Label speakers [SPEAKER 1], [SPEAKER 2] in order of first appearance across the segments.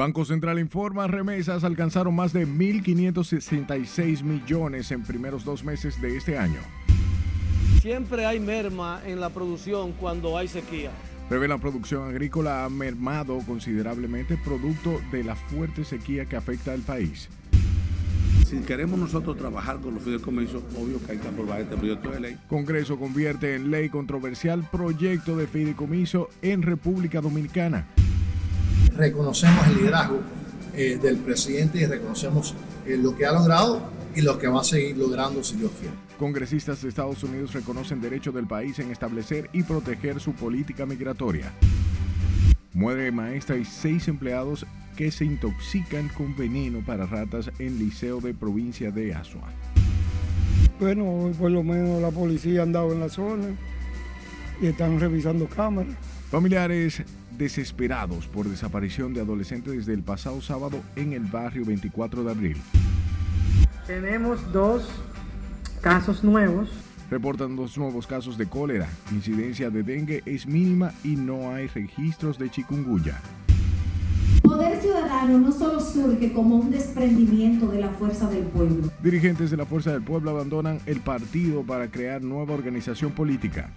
[SPEAKER 1] Banco Central informa, remesas alcanzaron más de 1.566 millones en primeros dos meses de este año.
[SPEAKER 2] Siempre hay merma en la producción cuando hay sequía.
[SPEAKER 1] la producción agrícola ha mermado considerablemente producto de la fuerte sequía que afecta al país.
[SPEAKER 3] Si queremos nosotros trabajar con los fideicomisos, obvio que hay que aprobar este proyecto de ley.
[SPEAKER 1] Congreso convierte en ley controversial proyecto de fideicomiso en República Dominicana.
[SPEAKER 4] Reconocemos el liderazgo eh, del presidente y reconocemos eh, lo que ha logrado y lo que va a seguir logrando si Dios quiere.
[SPEAKER 1] Congresistas de Estados Unidos reconocen derecho del país en establecer y proteger su política migratoria. Muere maestra y seis empleados que se intoxican con veneno para ratas en liceo de provincia de Asua.
[SPEAKER 5] Bueno, por lo menos la policía ha andado en la zona y están revisando cámaras.
[SPEAKER 1] Familiares desesperados por desaparición de adolescentes desde el pasado sábado en el barrio 24 de abril.
[SPEAKER 6] Tenemos dos casos nuevos.
[SPEAKER 1] Reportan dos nuevos casos de cólera. Incidencia de dengue es mínima y no hay registros de chikungunya.
[SPEAKER 7] Poder Ciudadano no solo surge como un desprendimiento de la fuerza del pueblo.
[SPEAKER 1] Dirigentes de la fuerza del pueblo abandonan el partido para crear nueva organización política.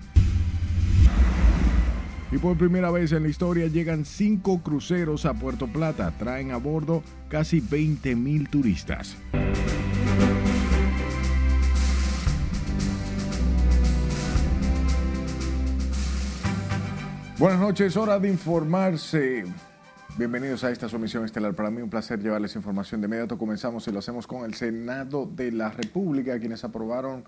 [SPEAKER 1] Y por primera vez en la historia llegan cinco cruceros a Puerto Plata. Traen a bordo casi 20 mil turistas. Buenas noches, hora de informarse. Bienvenidos a esta sumisión estelar. Para mí un placer llevarles información de inmediato. Comenzamos y lo hacemos con el Senado de la República, quienes aprobaron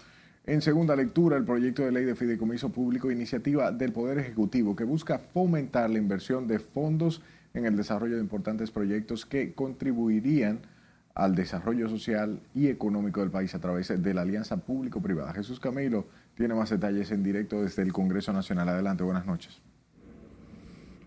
[SPEAKER 1] en segunda lectura el proyecto de ley de fideicomiso público, iniciativa del Poder Ejecutivo, que busca fomentar la inversión de fondos en el desarrollo de importantes proyectos que contribuirían al desarrollo social y económico del país a través de la alianza público-privada. Jesús Camilo tiene más detalles en directo desde el Congreso Nacional. Adelante, buenas noches.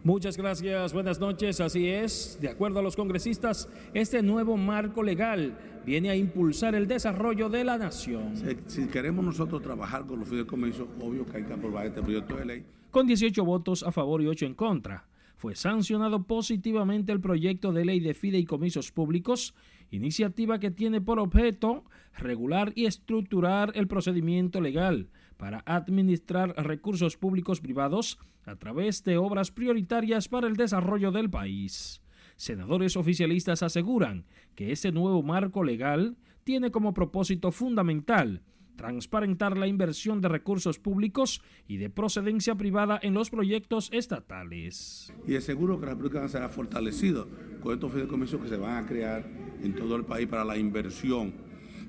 [SPEAKER 8] Muchas gracias, buenas noches. Así es, de acuerdo a los congresistas, este nuevo marco legal viene a impulsar el desarrollo de la nación.
[SPEAKER 3] Si, queremos nosotros trabajar con los fideicomisos, obvio que hay que aprobar este proyecto de ley.
[SPEAKER 8] Con 18 votos a favor y 8 en contra, fue sancionado positivamente el proyecto de ley de fideicomisos públicos, iniciativa que tiene por objeto regular y estructurar el procedimiento legal para administrar recursos públicos privados a través de obras prioritarias para el desarrollo del país. Senadores oficialistas aseguran que ese nuevo marco legal tiene como propósito fundamental transparentar la inversión de recursos públicos y de procedencia privada en los proyectos estatales.
[SPEAKER 3] Y es seguro que la República será fortalecido con estos fideicomisos que se van a crear en todo el país para la inversión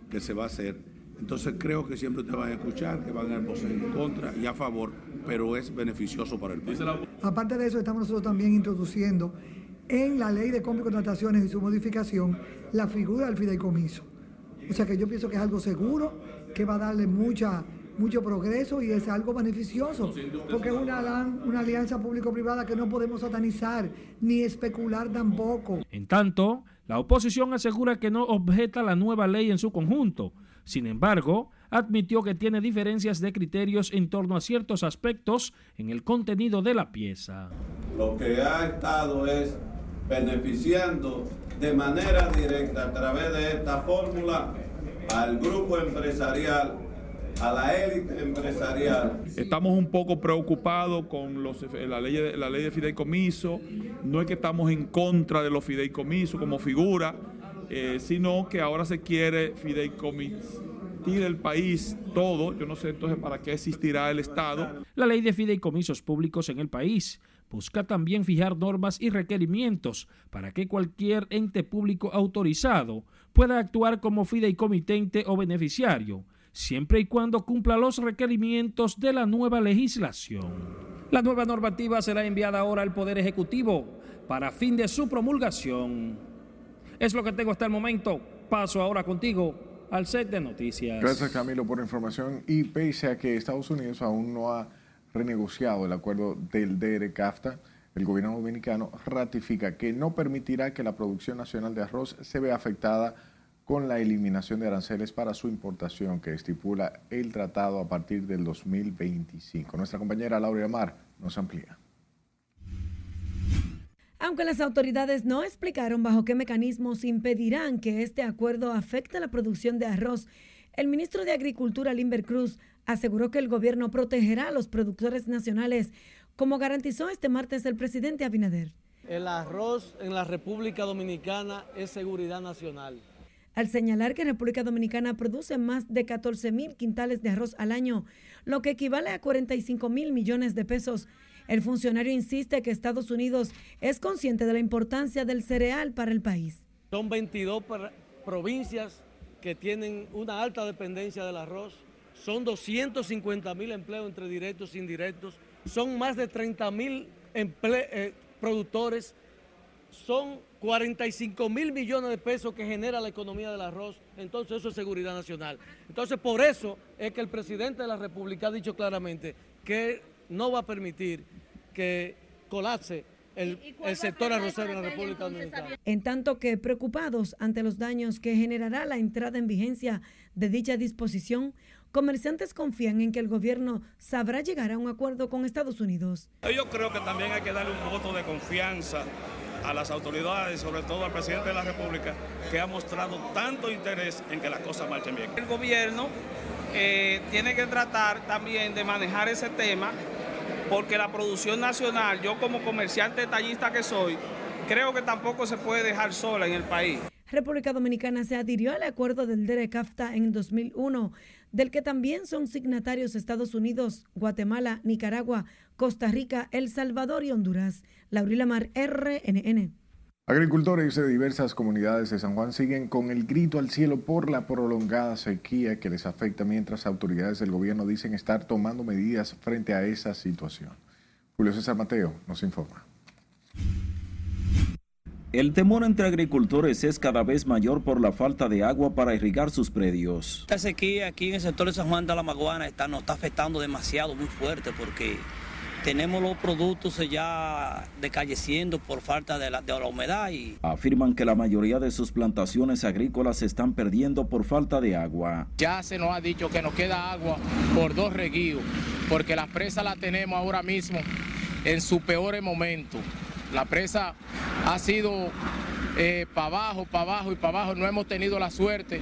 [SPEAKER 3] que se va a hacer entonces creo que siempre te van a escuchar, que van a voces en contra y a favor, pero es beneficioso para el país.
[SPEAKER 9] Aparte de eso, estamos nosotros también introduciendo en la ley de compra y contrataciones y su modificación la figura del fideicomiso. O sea que yo pienso que es algo seguro, que va a darle mucha, mucho progreso y es algo beneficioso, porque es una, una alianza público-privada que no podemos satanizar ni especular tampoco.
[SPEAKER 8] En tanto, la oposición asegura que no objeta la nueva ley en su conjunto, sin embargo, admitió que tiene diferencias de criterios en torno a ciertos aspectos en el contenido de la pieza.
[SPEAKER 10] Lo que ha estado es beneficiando de manera directa a través de esta fórmula al grupo empresarial a la élite empresarial.
[SPEAKER 11] Estamos un poco preocupados con los, la, ley de, la ley de fideicomiso. No es que estamos en contra de los fideicomisos como figura, eh, sino que ahora se quiere fideicomitir el país todo. Yo no sé entonces para qué existirá el Estado.
[SPEAKER 8] La ley de fideicomisos públicos en el país busca también fijar normas y requerimientos para que cualquier ente público autorizado pueda actuar como fideicomitente o beneficiario, siempre y cuando cumpla los requerimientos de la nueva legislación. La nueva normativa será enviada ahora al Poder Ejecutivo para fin de su promulgación. Es lo que tengo hasta el momento. Paso ahora contigo al set de noticias.
[SPEAKER 1] Gracias Camilo por la información y pese a que Estados Unidos aún no ha renegociado el acuerdo del DR-CAFTA, el gobierno dominicano ratifica que no permitirá que la producción nacional de arroz se vea afectada con la eliminación de aranceles para su importación que estipula el tratado a partir del 2025. Nuestra compañera Laura Amar nos amplía.
[SPEAKER 12] Aunque las autoridades no explicaron bajo qué mecanismos impedirán que este acuerdo afecte la producción de arroz, el ministro de Agricultura, Limber Cruz, aseguró que el gobierno protegerá a los productores nacionales, como garantizó este martes el presidente Abinader.
[SPEAKER 2] El arroz en la República Dominicana es seguridad nacional.
[SPEAKER 12] Al señalar que República Dominicana produce más de 14 mil quintales de arroz al año, lo que equivale a 45 mil millones de pesos, el funcionario insiste que Estados Unidos es consciente de la importancia del cereal para el país.
[SPEAKER 2] Son 22 provincias que tienen una alta dependencia del arroz, son 250 mil empleos entre directos e indirectos, son más de 30 mil eh, productores, son 45 mil millones de pesos que genera la economía del arroz, entonces eso es seguridad nacional. Entonces por eso es que el presidente de la República ha dicho claramente que no va a permitir que colapse el, sector arrocero en la República Dominicana.
[SPEAKER 12] En tanto que preocupados ante los daños que generará la entrada en vigencia de dicha disposición, comerciantes confían en que el gobierno sabrá llegar a un acuerdo con Estados Unidos.
[SPEAKER 13] Yo creo que también hay que darle un voto de confianza a las autoridades, sobre todo al presidente de la República, que ha mostrado tanto interés en que las cosas marchen bien.
[SPEAKER 14] El gobierno eh, tiene que tratar también de manejar ese tema, porque la producción nacional, yo como comerciante detallista que soy, creo que tampoco se puede dejar sola en el país.
[SPEAKER 12] República Dominicana se adhirió al acuerdo del DERECAFTA en 2001, del que también son signatarios Estados Unidos, Guatemala, Nicaragua, Costa Rica, El Salvador y Honduras. Laurila Mar, RNN.
[SPEAKER 1] Agricultores de diversas comunidades de San Juan siguen con el grito al cielo por la prolongada sequía que les afecta mientras autoridades del gobierno dicen estar tomando medidas frente a esa situación. Julio César Mateo nos informa.
[SPEAKER 15] El temor entre agricultores es cada vez mayor por la falta de agua para irrigar sus predios.
[SPEAKER 16] Esta sequía aquí en el sector de San Juan de la Maguana está, nos está afectando demasiado, muy fuerte, porque tenemos los productos ya decayeciendo por falta de la, de la humedad. Y...
[SPEAKER 15] Afirman que la mayoría de sus plantaciones agrícolas se están perdiendo por falta de agua.
[SPEAKER 17] Ya se nos ha dicho que nos queda agua por dos reguíos, porque la presa la tenemos ahora mismo en su peor momento. La presa ha sido eh, para abajo, para abajo y para abajo. No hemos tenido la suerte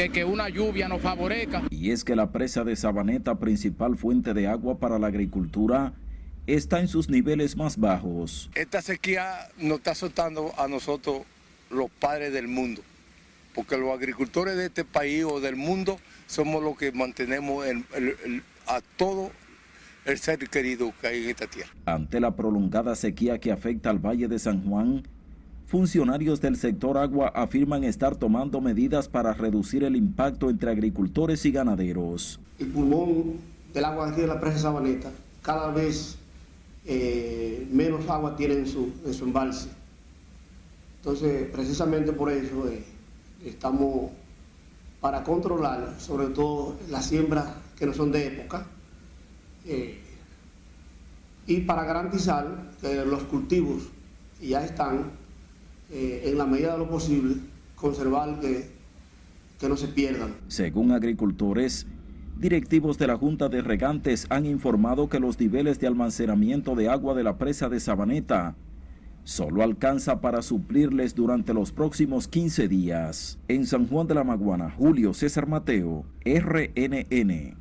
[SPEAKER 17] de que una lluvia nos favorezca.
[SPEAKER 15] Y es que la presa de Sabaneta, principal fuente de agua para la agricultura, está en sus niveles más bajos.
[SPEAKER 18] Esta sequía nos está azotando a nosotros, los padres del mundo, porque los agricultores de este país o del mundo somos los que mantenemos a todo el ser querido que hay en esta tierra.
[SPEAKER 15] Ante la prolongada sequía que afecta al Valle de San Juan, funcionarios del sector agua afirman estar tomando medidas para reducir el impacto entre agricultores y ganaderos.
[SPEAKER 19] El pulmón del agua aquí de la presa Sabaneta cada vez eh, menos agua tiene en su, embalse. Entonces, precisamente por eso eh, estamos para controlar, sobre todo las siembras que no son de época, eh, y para garantizar que los cultivos ya están, eh, en la medida de lo posible, conservar que, que no se pierdan.
[SPEAKER 15] Según agricultores, directivos de la Junta de Regantes han informado que los niveles de almacenamiento de agua de la presa de Sabaneta solo alcanza para suplirles durante los próximos 15 días. En San Juan de la Maguana, Julio César Mateo, RNN.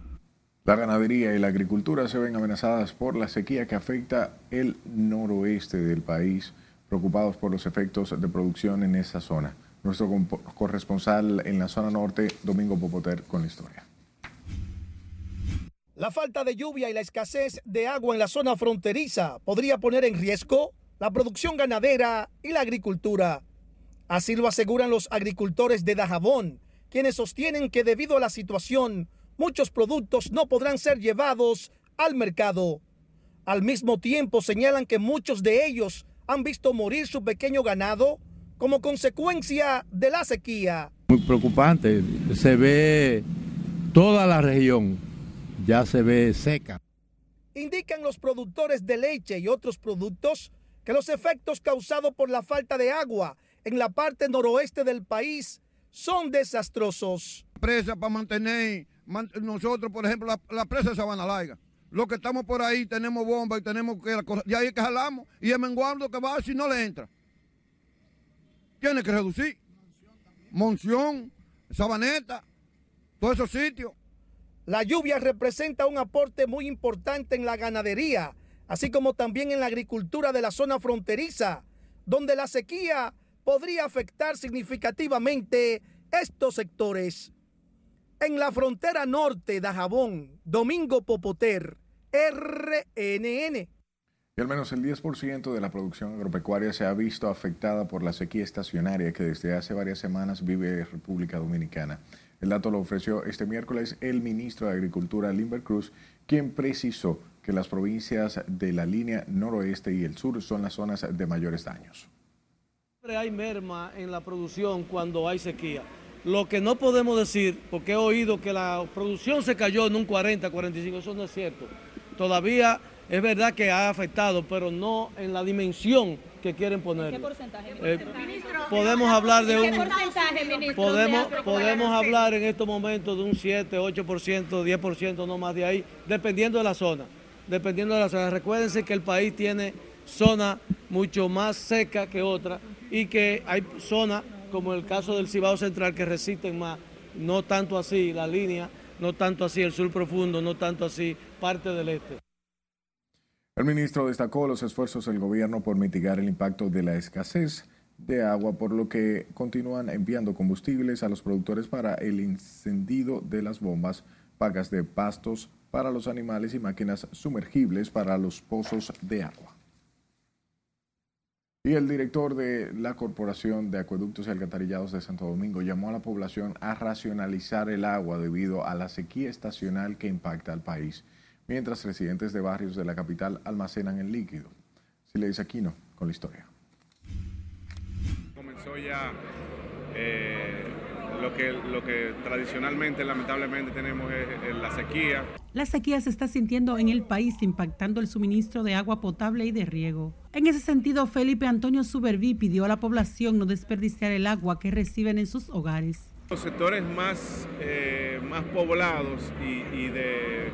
[SPEAKER 1] La ganadería y la agricultura se ven amenazadas por la sequía que afecta el noroeste del país, preocupados por los efectos de producción en esa zona. Nuestro corresponsal en la zona norte, Domingo Popoter, con la historia.
[SPEAKER 20] La falta de lluvia y la escasez de agua en la zona fronteriza podría poner en riesgo la producción ganadera y la agricultura. Así lo aseguran los agricultores de Dajabón, quienes sostienen que debido a la situación muchos productos no podrán ser llevados al mercado. Al mismo tiempo señalan que muchos de ellos han visto morir su pequeño ganado como consecuencia de la sequía.
[SPEAKER 21] Muy preocupante, se ve toda la región, ya se ve seca.
[SPEAKER 20] Indican los productores de leche y otros productos que los efectos causados por la falta de agua en la parte noroeste del país son desastrosos.
[SPEAKER 21] Presa para mantener nosotros, por ejemplo, la, presa de Sabana Larga,
[SPEAKER 22] Los que estamos por ahí tenemos bomba y tenemos que. Y ahí que jalamos. Y el menguando que va si no le entra. Tiene que reducir. Monción, Sabaneta, todos esos sitios.
[SPEAKER 20] La lluvia representa un aporte muy importante en la ganadería, así como también en la agricultura de la zona fronteriza, donde la sequía podría afectar significativamente estos sectores. En la frontera norte de Jabón, Domingo Popoter, RNN.
[SPEAKER 1] Y al menos el 10% de la producción agropecuaria se ha visto afectada por la sequía estacionaria que desde hace varias semanas vive República Dominicana. El dato lo ofreció este miércoles el ministro de Agricultura, Limber Cruz, quien precisó que las provincias de la línea noroeste y el sur son las zonas de mayores daños.
[SPEAKER 2] Siempre hay merma en la producción cuando hay sequía. Lo que no podemos decir, porque he oído que la producción se cayó en un 40, 45, eso no es cierto. Todavía es verdad que ha afectado, pero no en la dimensión que quieren poner. ¿Qué porcentaje? Eh, podemos hablar de un... Podemos, podemos hablar en estos momentos de un 7, 8%, 10%, no más de ahí, dependiendo de la zona. Dependiendo de la zona. Recuérdense que el país tiene zona mucho más seca que otra y que hay zonas, como el caso del Cibao Central, que resisten más, no tanto así la línea, no tanto así el sur profundo, no tanto así parte del este.
[SPEAKER 1] El ministro destacó los esfuerzos del gobierno por mitigar el impacto de la escasez de agua, por lo que continúan enviando combustibles a los productores para el encendido de las bombas, pagas de pastos para los animales y máquinas sumergibles para los pozos de agua. Y el director de la Corporación de Acueductos y Alcantarillados de Santo Domingo llamó a la población a racionalizar el agua debido a la sequía estacional que impacta al país, mientras residentes de barrios de la capital almacenan el líquido. Si le dice Aquino con la historia.
[SPEAKER 23] Comenzó ya eh, lo, que, lo que tradicionalmente, lamentablemente, tenemos es la sequía.
[SPEAKER 24] La sequía se está sintiendo en el país, impactando el suministro de agua potable y de riego. En ese sentido, Felipe Antonio Suberví pidió a la población no desperdiciar el agua que reciben en sus hogares.
[SPEAKER 23] Los sectores más, eh, más poblados y, de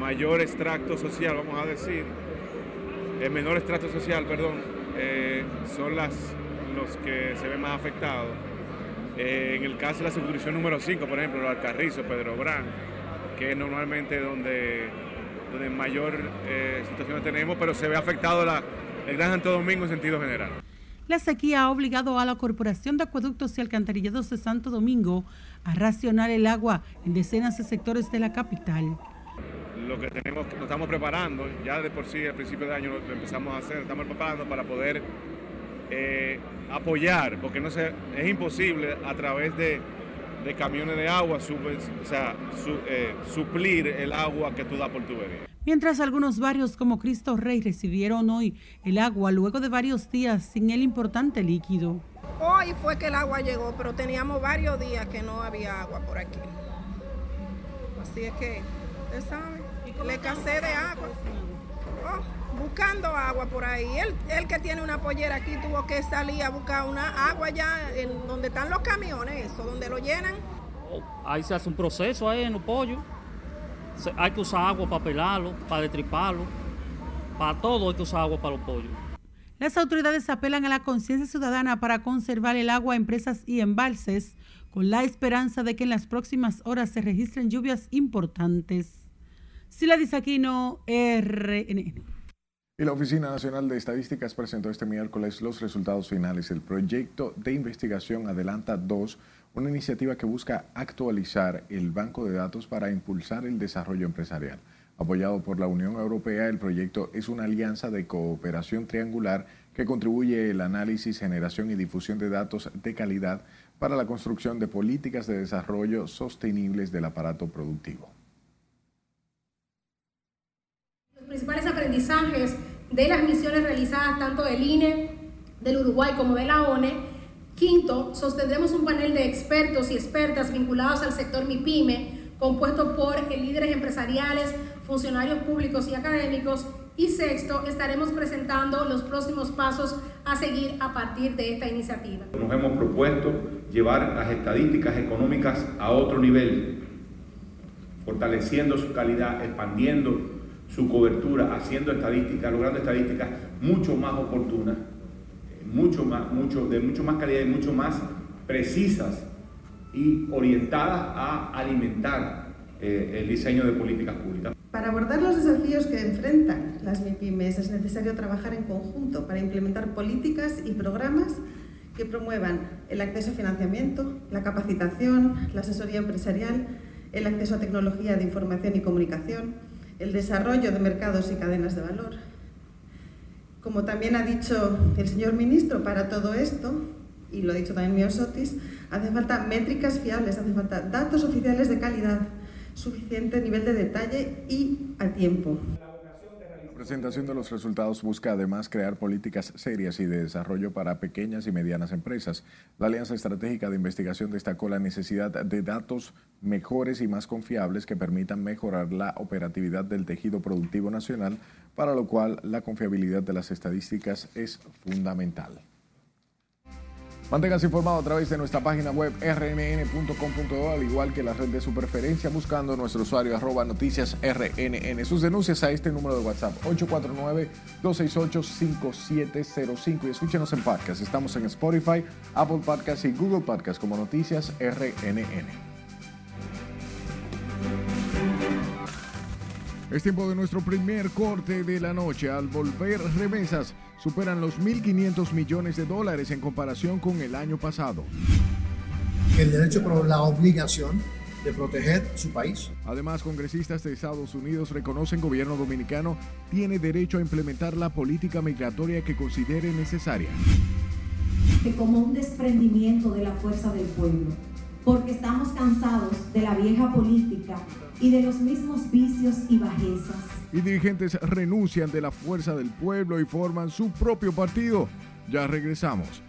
[SPEAKER 23] mayor extracto social, vamos a decir, el menor extracto social, perdón, eh, son las, los que se ven más afectados. Eh, en el caso de la circunscripción número 5, por ejemplo, los Alcarrizos, Pedro Brán, que es normalmente donde, donde mayor eh, situación tenemos, pero se ve afectado la, el Gran Santo Domingo en sentido general.
[SPEAKER 24] La sequía ha obligado a la Corporación de Acueductos y Alcantarillados de Santo Domingo a racionar el agua en decenas de sectores de la capital.
[SPEAKER 23] Lo que tenemos, nos estamos preparando, ya de por sí al principio de año lo empezamos a hacer, estamos preparando para poder eh, apoyar, porque no se, es imposible a través de de camiones de agua, o sea, eh, suplir el agua que tú das por tubería.
[SPEAKER 24] Mientras algunos barrios como Cristo Rey recibieron hoy el agua luego de varios días sin el importante líquido.
[SPEAKER 25] Hoy fue que el agua llegó, pero teníamos varios días que no había agua por aquí. Así es que, usted sabe, le casé de agua. Oh buscando agua por ahí. Él, que tiene una pollera aquí tuvo que salir a buscar una agua ya en donde están los camiones, eso, donde lo llenan.
[SPEAKER 26] Oh, ahí se hace un proceso ahí en los pollos. Hay que usar agua para pelarlo, para destriparlo. Para todo hay que usar agua para los pollos.
[SPEAKER 24] Las autoridades apelan a la conciencia ciudadana para conservar el agua en presas y embalses, con la esperanza de que en las próximas horas se registren lluvias importantes. Sila Disaquino, RNN.
[SPEAKER 1] Y la Oficina Nacional de Estadísticas presentó este miércoles los resultados finales del proyecto de investigación Adelanta 2, una iniciativa que busca actualizar el banco de datos para impulsar el desarrollo empresarial. Apoyado por la Unión Europea, el proyecto es una alianza de cooperación triangular que contribuye el análisis, generación y difusión de datos de calidad para la construcción de políticas de desarrollo sostenibles del aparato productivo.
[SPEAKER 27] principales aprendizajes de las misiones realizadas tanto del INE, del Uruguay como de la ONE. Quinto, sostendremos un panel de expertos y expertas vinculados al sector MIPYME, compuesto por líderes empresariales, funcionarios públicos y académicos. Y sexto, estaremos presentando los próximos pasos a seguir a partir de esta iniciativa.
[SPEAKER 28] Nos hemos propuesto llevar las estadísticas económicas a otro nivel, fortaleciendo su calidad, expandiendo
[SPEAKER 29] su cobertura, haciendo estadísticas, logrando estadísticas mucho más oportunas, mucho más, mucho, de mucho más calidad y mucho más precisas y orientadas a alimentar eh, el diseño de políticas públicas.
[SPEAKER 30] Para abordar los desafíos que enfrentan las MIPIMES es necesario trabajar en conjunto para implementar políticas y programas que promuevan el acceso a financiamiento, la capacitación, la asesoría empresarial, el acceso a tecnología de información y comunicación, el desarrollo de mercados y cadenas de valor. Como también ha dicho el señor ministro, para todo esto, y lo ha dicho también Miosotis, hace falta métricas fiables, hace falta datos oficiales de calidad, suficiente nivel de detalle y a tiempo.
[SPEAKER 1] La presentación de los resultados busca además crear políticas serias y de desarrollo para pequeñas y medianas empresas. La Alianza Estratégica de Investigación destacó la necesidad de datos mejores y más confiables que permitan mejorar la operatividad del tejido productivo nacional, para lo cual la confiabilidad de las estadísticas es fundamental. Manténgase informado a través de nuestra página web rnn.com.do, al igual que la red de su preferencia, buscando nuestro usuario arroba noticias rnn. Sus denuncias a este número de WhatsApp, 849-268-5705. Y escúchenos en podcast. Estamos en Spotify, Apple Podcast y Google Podcast como Noticias RNN. Es tiempo de nuestro primer corte de la noche. Al volver remesas superan los 1.500 millones de dólares en comparación con el año pasado.
[SPEAKER 31] El derecho por la obligación de proteger su país.
[SPEAKER 1] Además, congresistas de Estados Unidos reconocen que el gobierno dominicano tiene derecho a implementar la política migratoria que considere necesaria.
[SPEAKER 32] Que como un desprendimiento de la fuerza del pueblo, porque estamos cansados de la vieja política y de los mismos vicios y bajezas.
[SPEAKER 1] Y dirigentes renuncian de la fuerza del pueblo y forman su propio partido. Ya regresamos.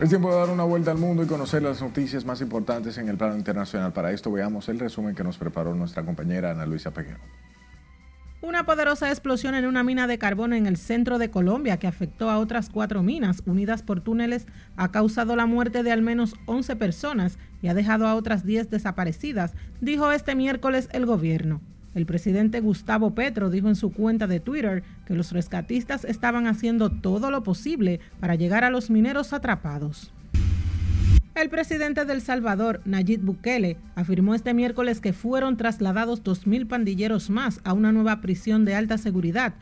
[SPEAKER 1] Es tiempo de dar una vuelta al mundo y conocer las noticias más importantes en el plano internacional. Para esto veamos el resumen que nos preparó nuestra compañera Ana Luisa Peguero.
[SPEAKER 33] Una poderosa explosión en una mina de carbón en el centro de Colombia que afectó a otras cuatro minas unidas por túneles ha causado la muerte de al menos 11 personas y ha dejado a otras 10 desaparecidas, dijo este miércoles el gobierno. El presidente Gustavo Petro dijo en su cuenta de Twitter que los rescatistas estaban haciendo todo lo posible para llegar a los mineros atrapados. El presidente del Salvador, Nayib Bukele, afirmó este miércoles que fueron trasladados 2.000 pandilleros más a una nueva prisión de alta seguridad,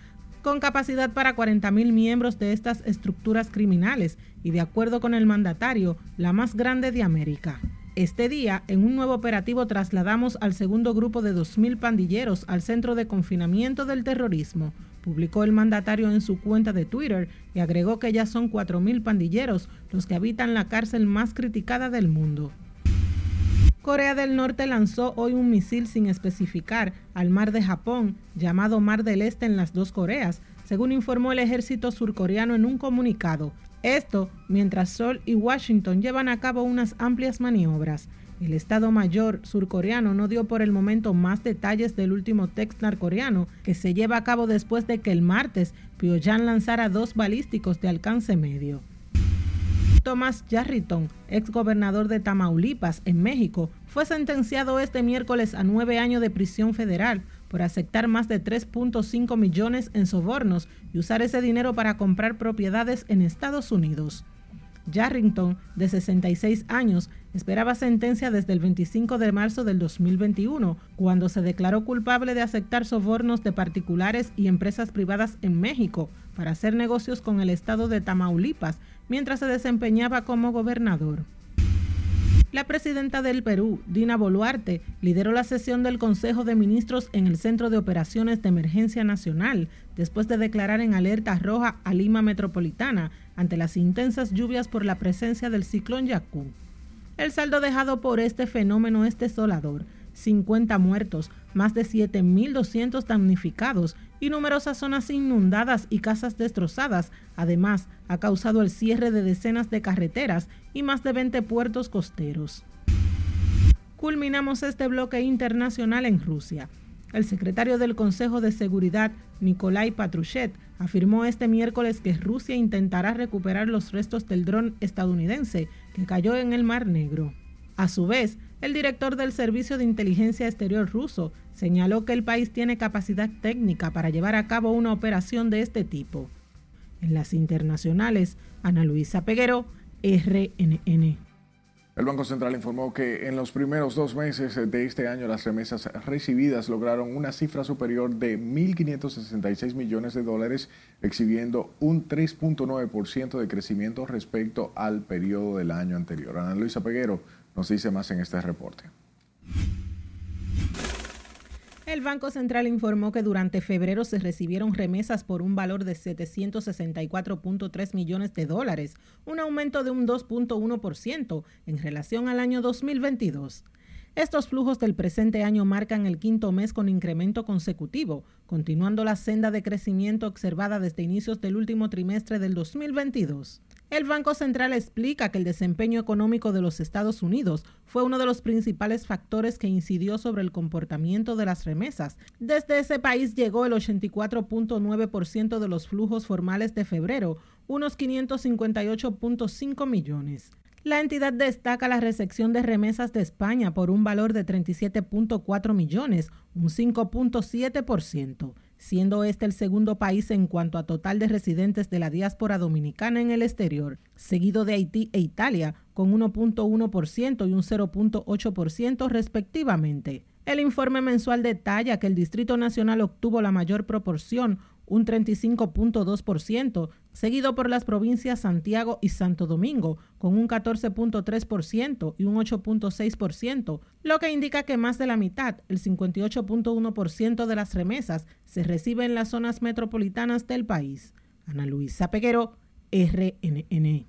[SPEAKER 33] con capacidad para 40.000 miembros de estas estructuras criminales y, de acuerdo con el mandatario, la más grande de América. Este día, en un nuevo operativo, trasladamos al segundo grupo de 2.000 pandilleros al centro de confinamiento del terrorismo, publicó el mandatario en su cuenta de Twitter y agregó que ya son 4.000 pandilleros los que habitan la cárcel más criticada del mundo. Corea del Norte lanzó hoy un misil sin especificar al mar de Japón, llamado Mar del Este en las dos Coreas, según informó el ejército surcoreano en un comunicado. Esto mientras Seoul y Washington llevan a cabo unas amplias maniobras. El Estado Mayor surcoreano no dio por el momento más detalles del último text norcoreano que se lleva a cabo después de que el martes Pyongyang lanzara dos balísticos de alcance medio. Thomas Yarriton, ex gobernador de Tamaulipas, en México, fue sentenciado este miércoles a nueve años de prisión federal por aceptar más de 3.5 millones en sobornos y usar ese dinero para comprar propiedades en Estados Unidos. Yarrington, de 66 años, esperaba sentencia desde el 25 de marzo del 2021, cuando se declaró culpable de aceptar sobornos de particulares y empresas privadas en México para hacer negocios con el estado de Tamaulipas mientras se desempeñaba como gobernador. La presidenta del Perú, Dina Boluarte, lideró la sesión del Consejo de Ministros en el Centro de Operaciones de Emergencia Nacional, después de declarar en alerta roja a Lima Metropolitana ante las intensas lluvias por la presencia del ciclón Yacú. El saldo dejado por este fenómeno es desolador. 50 muertos, más de 7.200 damnificados y numerosas zonas inundadas y casas destrozadas. Además, ha causado el cierre de decenas de carreteras y más de 20 puertos costeros. Culminamos este bloque internacional en Rusia. El secretario del Consejo de Seguridad, Nikolai Patruchet, afirmó este miércoles que Rusia intentará recuperar los restos del dron estadounidense que cayó en el Mar Negro. A su vez, el director del Servicio de Inteligencia Exterior ruso señaló que el país tiene capacidad técnica para llevar a cabo una operación de este tipo. En las internacionales, Ana Luisa Peguero, RNN.
[SPEAKER 1] El Banco Central informó que en los primeros dos meses de este año las remesas recibidas lograron una cifra superior de 1.566 millones de dólares, exhibiendo un 3.9% de crecimiento respecto al periodo del año anterior. Ana Luisa Peguero nos dice más en este reporte.
[SPEAKER 33] El Banco Central informó que durante febrero se recibieron remesas por un valor de 764.3 millones de dólares, un aumento de un 2.1% en relación al año 2022. Estos flujos del presente año marcan el quinto mes con incremento consecutivo, continuando la senda de crecimiento observada desde inicios del último trimestre del 2022. El Banco Central explica que el desempeño económico de los Estados Unidos fue uno de los principales factores que incidió sobre el comportamiento de las remesas. Desde ese país llegó el 84.9% de los flujos formales de febrero, unos 558.5 millones. La entidad destaca la recepción de remesas de España por un valor de 37.4 millones, un 5.7% siendo este el segundo país en cuanto a total de residentes de la diáspora dominicana en el exterior, seguido de Haití e Italia, con 1.1% y un 0.8% respectivamente. El informe mensual detalla que el Distrito Nacional obtuvo la mayor proporción, un 35.2%, seguido por las provincias Santiago y Santo Domingo, con un 14.3% y un 8.6%, lo que indica que más de la mitad, el 58.1% de las remesas, se recibe en las zonas metropolitanas del país. Ana Luisa Peguero, RNN.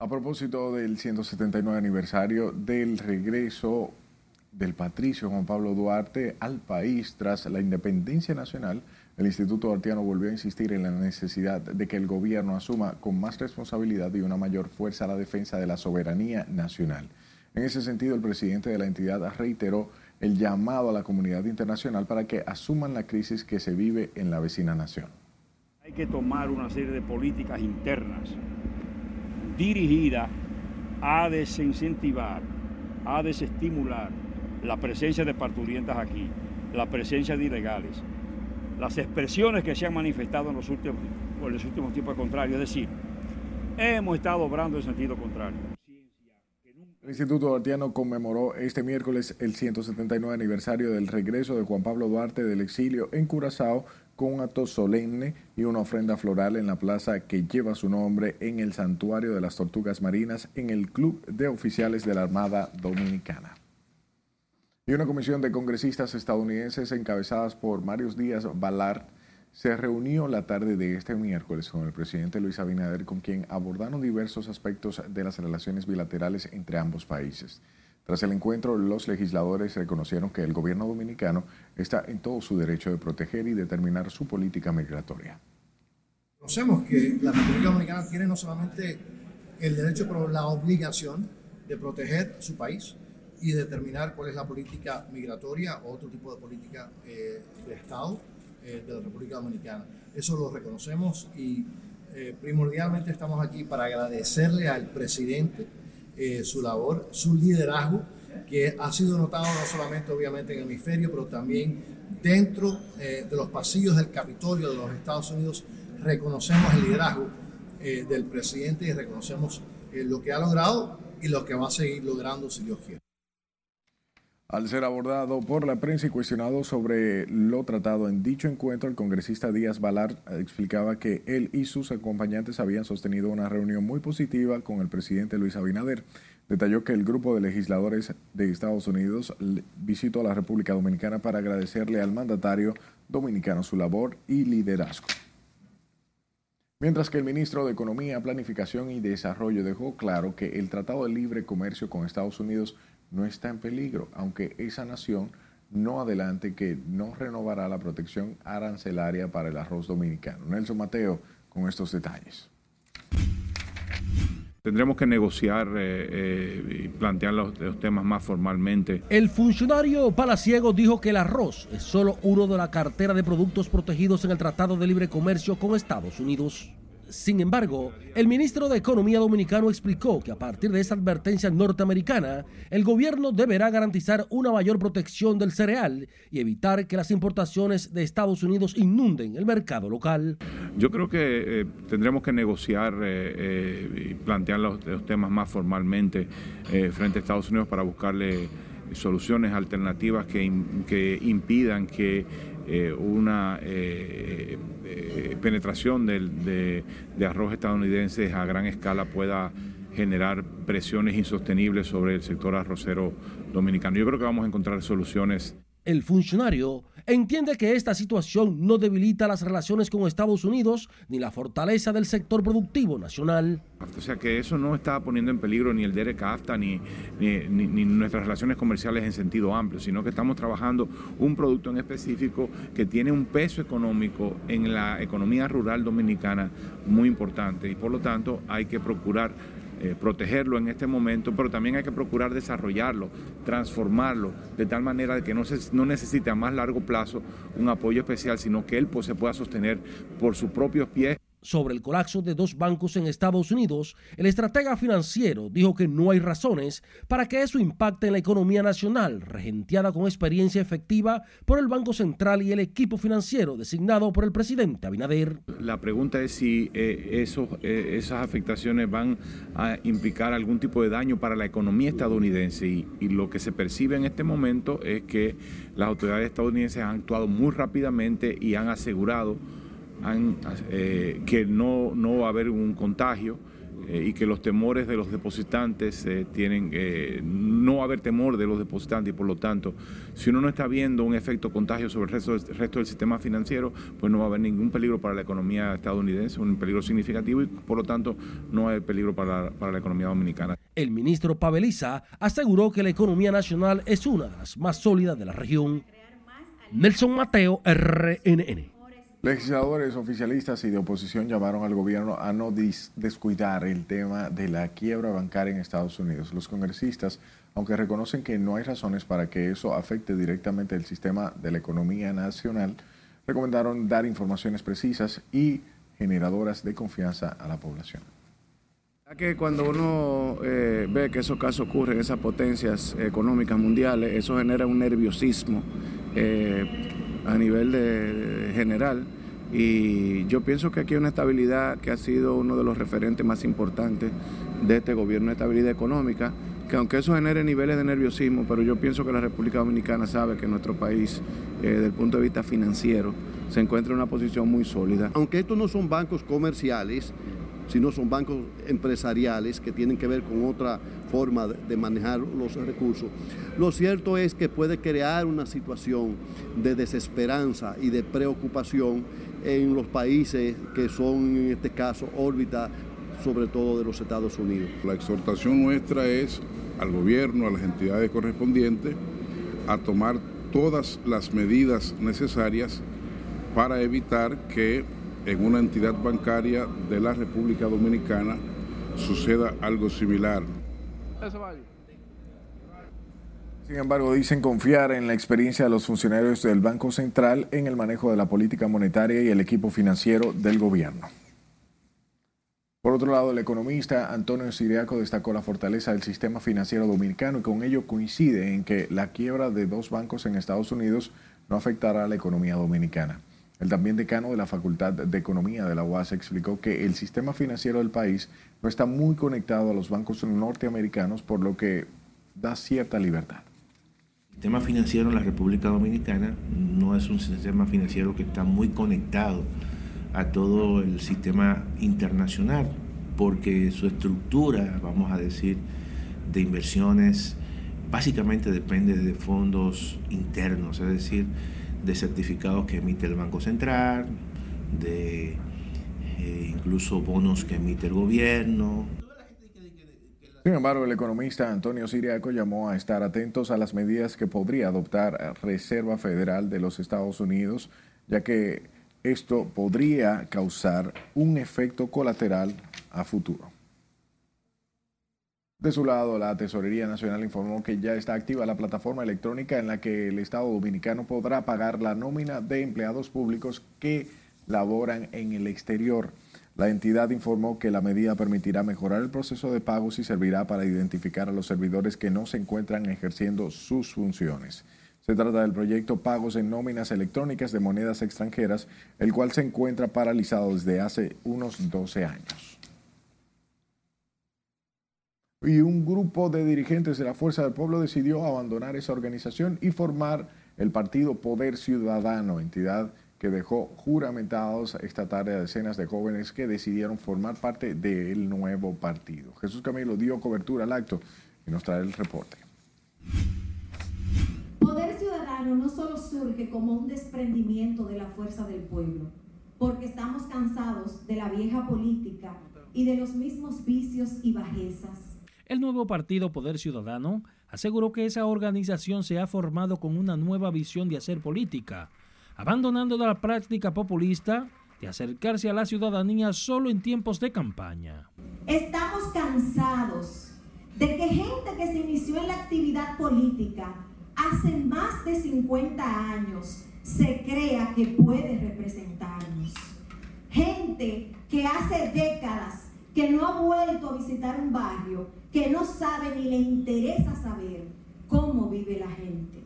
[SPEAKER 1] A propósito del 179 aniversario del regreso del patricio Juan Pablo Duarte al país tras la independencia nacional, el Instituto Artiano volvió a insistir en la necesidad de que el gobierno asuma con más responsabilidad y una mayor fuerza la defensa de la soberanía nacional. En ese sentido, el presidente de la entidad reiteró el llamado a la comunidad internacional para que asuman la crisis que se vive en la vecina nación.
[SPEAKER 34] Hay que tomar una serie de políticas internas dirigidas a desincentivar, a desestimular la presencia de parturientas aquí, la presencia de ilegales, las expresiones que se han manifestado en los últimos, en últimos tiempos contrarios. Es decir, hemos estado obrando en sentido contrario.
[SPEAKER 1] El Instituto Artiano conmemoró este miércoles el 179 aniversario del regreso de Juan Pablo Duarte del exilio en Curazao con un acto solemne y una ofrenda floral en la plaza que lleva su nombre en el Santuario de las Tortugas Marinas en el Club de Oficiales de la Armada Dominicana. Y una comisión de congresistas estadounidenses encabezadas por Marius Díaz Balart se reunió la tarde de este miércoles con el presidente Luis Abinader, con quien abordaron diversos aspectos de las relaciones bilaterales entre ambos países. Tras el encuentro, los legisladores reconocieron que el gobierno dominicano está en todo su derecho de proteger y determinar su política migratoria.
[SPEAKER 31] Conocemos que la República Dominicana tiene no solamente el derecho, pero la obligación de proteger su país, y determinar cuál es la política migratoria o otro tipo de política eh, de Estado eh, de la República Dominicana. Eso lo reconocemos y eh, primordialmente estamos aquí para agradecerle al presidente su labor, su liderazgo, que ha sido notado no solamente obviamente en el hemisferio, pero también dentro de los pasillos del Capitolio de los Estados Unidos. Reconocemos el liderazgo del presidente y reconocemos lo que ha logrado y lo que va a seguir logrando si Dios quiere.
[SPEAKER 1] Al ser abordado por la prensa y cuestionado sobre lo tratado en dicho encuentro, el congresista Díaz Balar explicaba que él y sus acompañantes habían sostenido una reunión muy positiva con el presidente Luis Abinader. Detalló que el grupo de legisladores de Estados Unidos visitó a la República Dominicana para agradecerle al mandatario dominicano su labor y liderazgo. Mientras que el ministro de Economía, Planificación y Desarrollo dejó claro que el Tratado de Libre Comercio con Estados Unidos no está en peligro, aunque esa nación no adelante que no renovará la protección arancelaria para el arroz dominicano. Nelson Mateo con estos detalles.
[SPEAKER 28] Tendremos que negociar eh, eh, y plantear los, los, temas más formalmente.
[SPEAKER 35] El funcionario palaciego dijo que el arroz es solo uno de la cartera de productos protegidos en el Tratado de Libre Comercio con Estados Unidos. Sin embargo, el ministro de Economía dominicano explicó que a partir de esa advertencia norteamericana, el gobierno deberá garantizar una mayor protección del cereal y evitar que las importaciones de Estados Unidos inunden el mercado local.
[SPEAKER 28] Yo creo que eh, tendremos que negociar eh, eh, y plantear los, temas más formalmente frente a Estados Unidos para buscarle soluciones alternativas que impidan que eh, una eh, eh, penetración del, de, de, arroz estadounidense a gran escala pueda generar presiones insostenibles sobre el sector arrocero dominicano. Yo creo que vamos a encontrar soluciones.
[SPEAKER 35] El funcionario entiende que esta situación no debilita las relaciones con Estados Unidos ni la fortaleza del sector productivo nacional.
[SPEAKER 28] O sea que eso no está poniendo en peligro ni el DEREC AFTA ni, ni, nuestras relaciones comerciales en sentido amplio, sino que estamos trabajando un producto en específico que tiene un peso económico en la economía rural dominicana muy importante y por lo tanto hay que procurar eh, protegerlo en este momento, pero también hay que procurar desarrollarlo, transformarlo, de tal manera que no, se, no necesite a más largo plazo un apoyo especial, sino que él pues, se pueda sostener por sus propios pies
[SPEAKER 35] sobre el colapso de dos bancos en Estados Unidos, el estratega financiero dijo que no hay razones para que eso impacte en la economía nacional, regenteada con experiencia efectiva por el Banco Central y el equipo financiero designado por el presidente Abinader.
[SPEAKER 28] La pregunta es si eh, eh, esas afectaciones van a implicar algún tipo de daño para la economía estadounidense y lo que se percibe en este momento es que las autoridades estadounidenses han actuado muy rápidamente y han asegurado eh, que no, no va a haber un contagio eh, y que los temores de los depositantes eh, tienen, no va a haber temor de los depositantes y por lo tanto, si uno no está viendo un efecto contagio sobre el resto, el resto del sistema financiero, pues no va a haber ningún peligro para la economía estadounidense, un peligro significativo y por lo tanto no hay peligro para, para la economía dominicana.
[SPEAKER 35] El ministro Paveliza aseguró que la economía nacional es una de las más sólidas de la región. Nelson Mateo, RNN.
[SPEAKER 1] Legisladores oficialistas y de oposición llamaron al gobierno a no descuidar el tema de la quiebra bancaria en Estados Unidos. Los congresistas, aunque reconocen que no hay razones para que eso afecte directamente el sistema de la economía nacional, recomendaron dar informaciones precisas y generadoras de confianza a la población.
[SPEAKER 36] Que cuando uno eh, ve que esos casos ocurren, esas potencias económicas mundiales, eso genera un nerviosismo eh, a nivel de, general y yo pienso que aquí hay una estabilidad que ha sido uno de los referentes más importantes de este gobierno, estabilidad económica, que aunque eso genere niveles de nerviosismo, pero yo pienso que la República Dominicana sabe que nuestro país, eh, desde el punto de vista financiero, se encuentra en una posición muy sólida.
[SPEAKER 37] Aunque estos no son bancos comerciales, sino son bancos empresariales que tienen que ver con otra forma de manejar los recursos. Lo cierto es que puede crear una situación de desesperanza y de preocupación en los países que son, en este caso, órbita sobre todo de los Estados Unidos.
[SPEAKER 38] La exhortación nuestra es al gobierno, a las entidades correspondientes, a tomar todas las medidas necesarias para evitar que en una entidad bancaria de la República Dominicana suceda algo similar.
[SPEAKER 1] Sin embargo, dicen confiar en la experiencia de los funcionarios del Banco Central en el manejo de la política monetaria y el equipo financiero del gobierno. Por otro lado, el economista Antonio Siriaco destacó la fortaleza del sistema financiero dominicano y con ello coincide en que la quiebra de dos bancos en Estados Unidos no afectará a la economía dominicana. El también decano de la Facultad de Economía de la UAS explicó que el sistema financiero del país no está muy conectado a los bancos norteamericanos, por lo que da cierta libertad.
[SPEAKER 39] El sistema financiero en la República Dominicana no es un sistema financiero que está muy conectado a todo el sistema internacional, porque su estructura, vamos a decir, de inversiones básicamente depende de fondos internos, es decir, de certificados que emite el Banco Central, de eh, incluso bonos que emite el gobierno.
[SPEAKER 1] Sin embargo, el economista Antonio Siriaco llamó a estar atentos a las medidas que podría adoptar Reserva Federal de los Estados Unidos, ya que esto podría causar un efecto colateral a futuro. De su lado, la Tesorería Nacional informó que ya está activa la plataforma electrónica en la que el Estado Dominicano podrá pagar la nómina de empleados públicos que laboran en el exterior. La entidad informó que la medida permitirá mejorar el proceso de pagos y servirá para identificar a los servidores que no se encuentran ejerciendo sus funciones. Se trata del proyecto Pagos en Nóminas Electrónicas de Monedas Extranjeras, el cual se encuentra paralizado desde hace unos 12 años. Y un grupo de dirigentes de la Fuerza del Pueblo decidió abandonar esa organización y formar el partido Poder Ciudadano, entidad que dejó juramentados esta tarde a decenas de jóvenes que decidieron formar parte del nuevo partido. Jesús Camilo dio cobertura al acto y nos trae el reporte.
[SPEAKER 32] Poder Ciudadano no solo surge como un desprendimiento de la fuerza del pueblo, porque estamos cansados de la vieja política y de los mismos vicios y bajezas.
[SPEAKER 8] El nuevo partido Poder Ciudadano aseguró que esa organización se ha formado con una nueva visión de hacer política, abandonando la práctica populista de acercarse a la ciudadanía solo en tiempos de campaña.
[SPEAKER 32] Estamos cansados de que gente que se inició en la actividad política hace más de 50 años se crea que puede representarnos. Gente que hace décadas que no ha vuelto a visitar un barrio, que no sabe ni le interesa saber cómo vive la gente.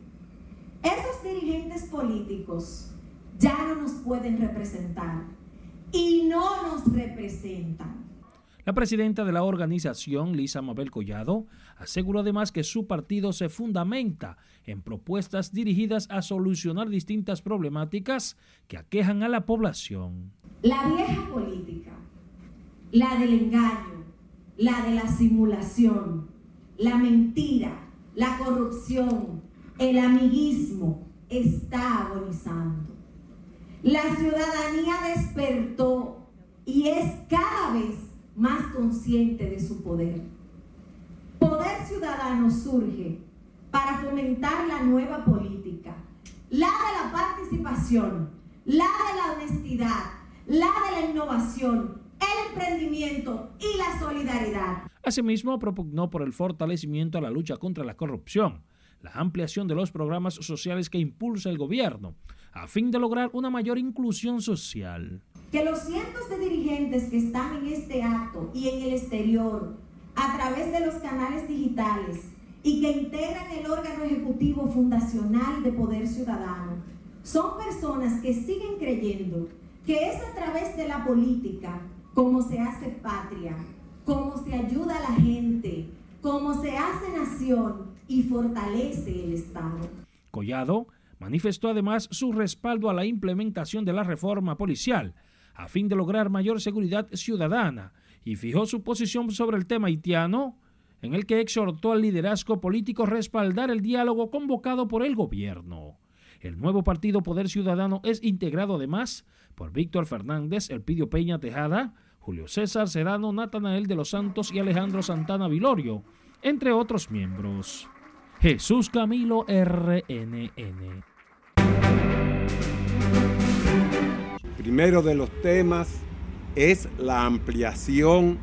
[SPEAKER 32] Esos dirigentes políticos ya no nos pueden representar y no nos representan.
[SPEAKER 8] La presidenta de la organización, Lisa Mabel Collado, aseguró además que su partido se fundamenta en propuestas dirigidas a solucionar distintas problemáticas que aquejan a la población.
[SPEAKER 32] La vieja política, la del engaño, la de la simulación, la mentira, la corrupción, el amiguismo está agonizando. La ciudadanía despertó y es cada vez más consciente de su poder. Poder ciudadano surge para fomentar la nueva política, la de la participación, la de la honestidad, la de la innovación, emprendimiento y la solidaridad.
[SPEAKER 8] Asimismo, propugnó por el fortalecimiento a la lucha contra la corrupción, la ampliación de los programas sociales que impulsa el gobierno, a fin de lograr una mayor inclusión social.
[SPEAKER 32] Que los cientos de dirigentes que están en este acto y en el exterior, a través de los canales digitales y que integran el órgano ejecutivo fundacional de Poder Ciudadano, son personas que siguen creyendo que es a través de la política como se hace patria, como se ayuda a la gente, como se hace nación y fortalece el Estado.
[SPEAKER 8] Collado manifestó además su respaldo a la implementación de la reforma policial a fin de lograr mayor seguridad ciudadana y fijó su posición sobre el tema haitiano, en el que exhortó al liderazgo político respaldar el diálogo convocado por el gobierno. El nuevo partido Poder Ciudadano es integrado además por Víctor Fernández, Elpidio Peña Tejada, Julio César Serrano, Natanael de los Santos y Alejandro Santana Vilorio, entre otros miembros. Jesús Camilo RNN.
[SPEAKER 40] Primero de los temas es la ampliación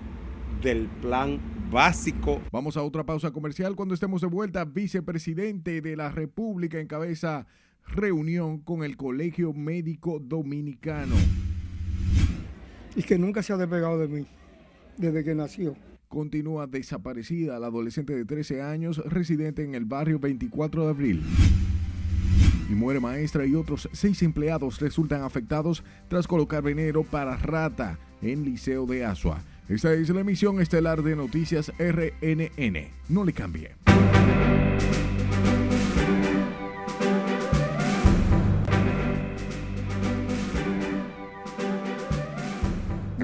[SPEAKER 40] del plan básico.
[SPEAKER 1] Vamos a otra pausa comercial cuando estemos de vuelta. Vicepresidente de la República encabeza reunión con el Colegio Médico Dominicano.
[SPEAKER 41] Y que nunca se ha despegado de mí, desde que nació.
[SPEAKER 1] Continúa desaparecida la adolescente de 13 años residente en el barrio 24 de abril. Y muere maestra y otros seis empleados resultan afectados tras colocar veneno para rata en Liceo de Asua. Esta es la emisión estelar de Noticias RNN. No le cambie.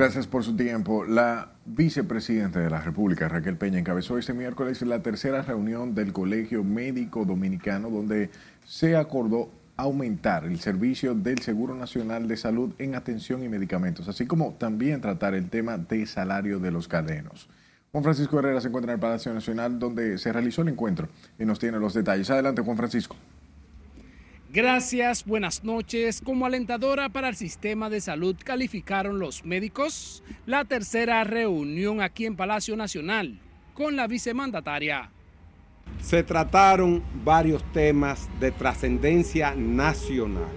[SPEAKER 1] Gracias por su tiempo. La vicepresidenta de la República, Raquel Peña, encabezó este miércoles la tercera reunión del Colegio Médico Dominicano, donde se acordó aumentar el servicio del Seguro Nacional de Salud en atención y medicamentos, así como también tratar el tema de salario de los cadenos. Juan Francisco Herrera se encuentra en el Palacio Nacional, donde se realizó el encuentro y nos tiene los detalles. Adelante, Juan Francisco.
[SPEAKER 42] Gracias, buenas noches. Como alentadora para el sistema de salud calificaron los médicos la tercera reunión aquí en Palacio Nacional, con la vicemandataria.
[SPEAKER 43] Se trataron varios temas de trascendencia nacional.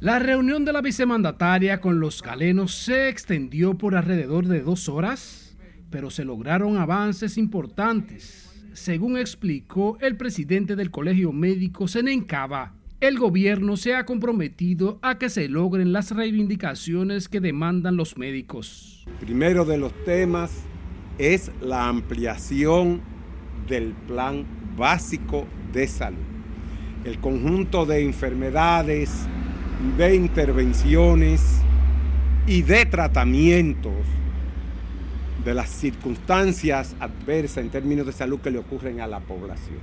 [SPEAKER 42] La reunión de la vicemandataria con los galenos se extendió por alrededor de dos horas, pero se lograron avances importantes, según explicó el presidente del Colegio Médico Senencaba. El gobierno se ha comprometido a que se logren las reivindicaciones que demandan los médicos.
[SPEAKER 43] Primero de los temas es la ampliación del plan básico de salud. El conjunto de enfermedades, de intervenciones y de tratamientos de las circunstancias adversas en términos de salud que le ocurren a la población.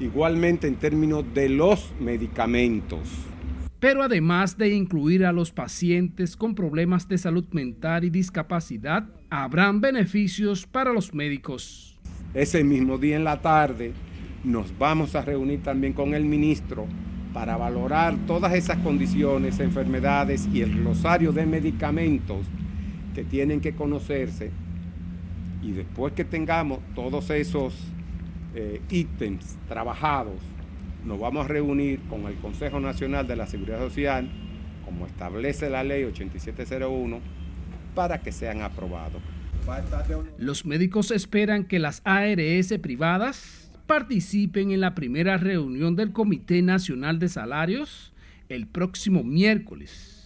[SPEAKER 43] Igualmente en términos de los medicamentos.
[SPEAKER 42] Pero además de incluir a los pacientes con problemas de salud mental y discapacidad, habrán beneficios para los médicos.
[SPEAKER 43] Ese mismo día en la tarde nos vamos a reunir también con el ministro para valorar todas esas condiciones, enfermedades y el rosario de medicamentos que tienen que conocerse. Y después que tengamos todos esos eh, ítems trabajados, nos vamos a reunir con el Consejo Nacional de la Seguridad Social, como establece la ley 8701, para que sean aprobados.
[SPEAKER 42] Los médicos esperan que las ARS privadas participen en la primera reunión del Comité Nacional de Salarios el próximo miércoles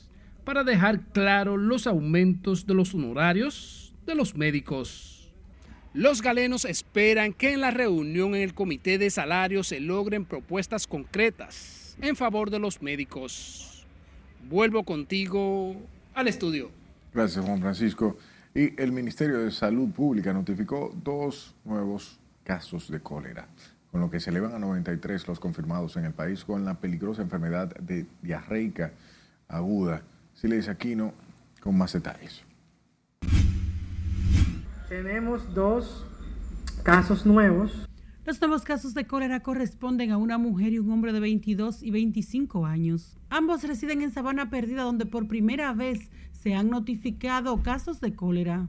[SPEAKER 42] para dejar claro los aumentos de los honorarios de los médicos. Los galenos esperan que en la reunión en el Comité de Salarios se logren propuestas concretas en favor de los médicos. Vuelvo contigo al estudio.
[SPEAKER 1] Gracias, Juan Francisco. Y el Ministerio de Salud Pública notificó dos nuevos casos de cólera, con lo que se elevan a 93 los confirmados en el país con la peligrosa enfermedad de diarreica aguda. Siles Aquino con más detalles.
[SPEAKER 44] Tenemos dos casos nuevos.
[SPEAKER 24] Los nuevos casos de cólera corresponden a una mujer y un hombre de 22 y 25 años. Ambos residen en Sabana Perdida, donde por primera vez se han notificado casos de cólera.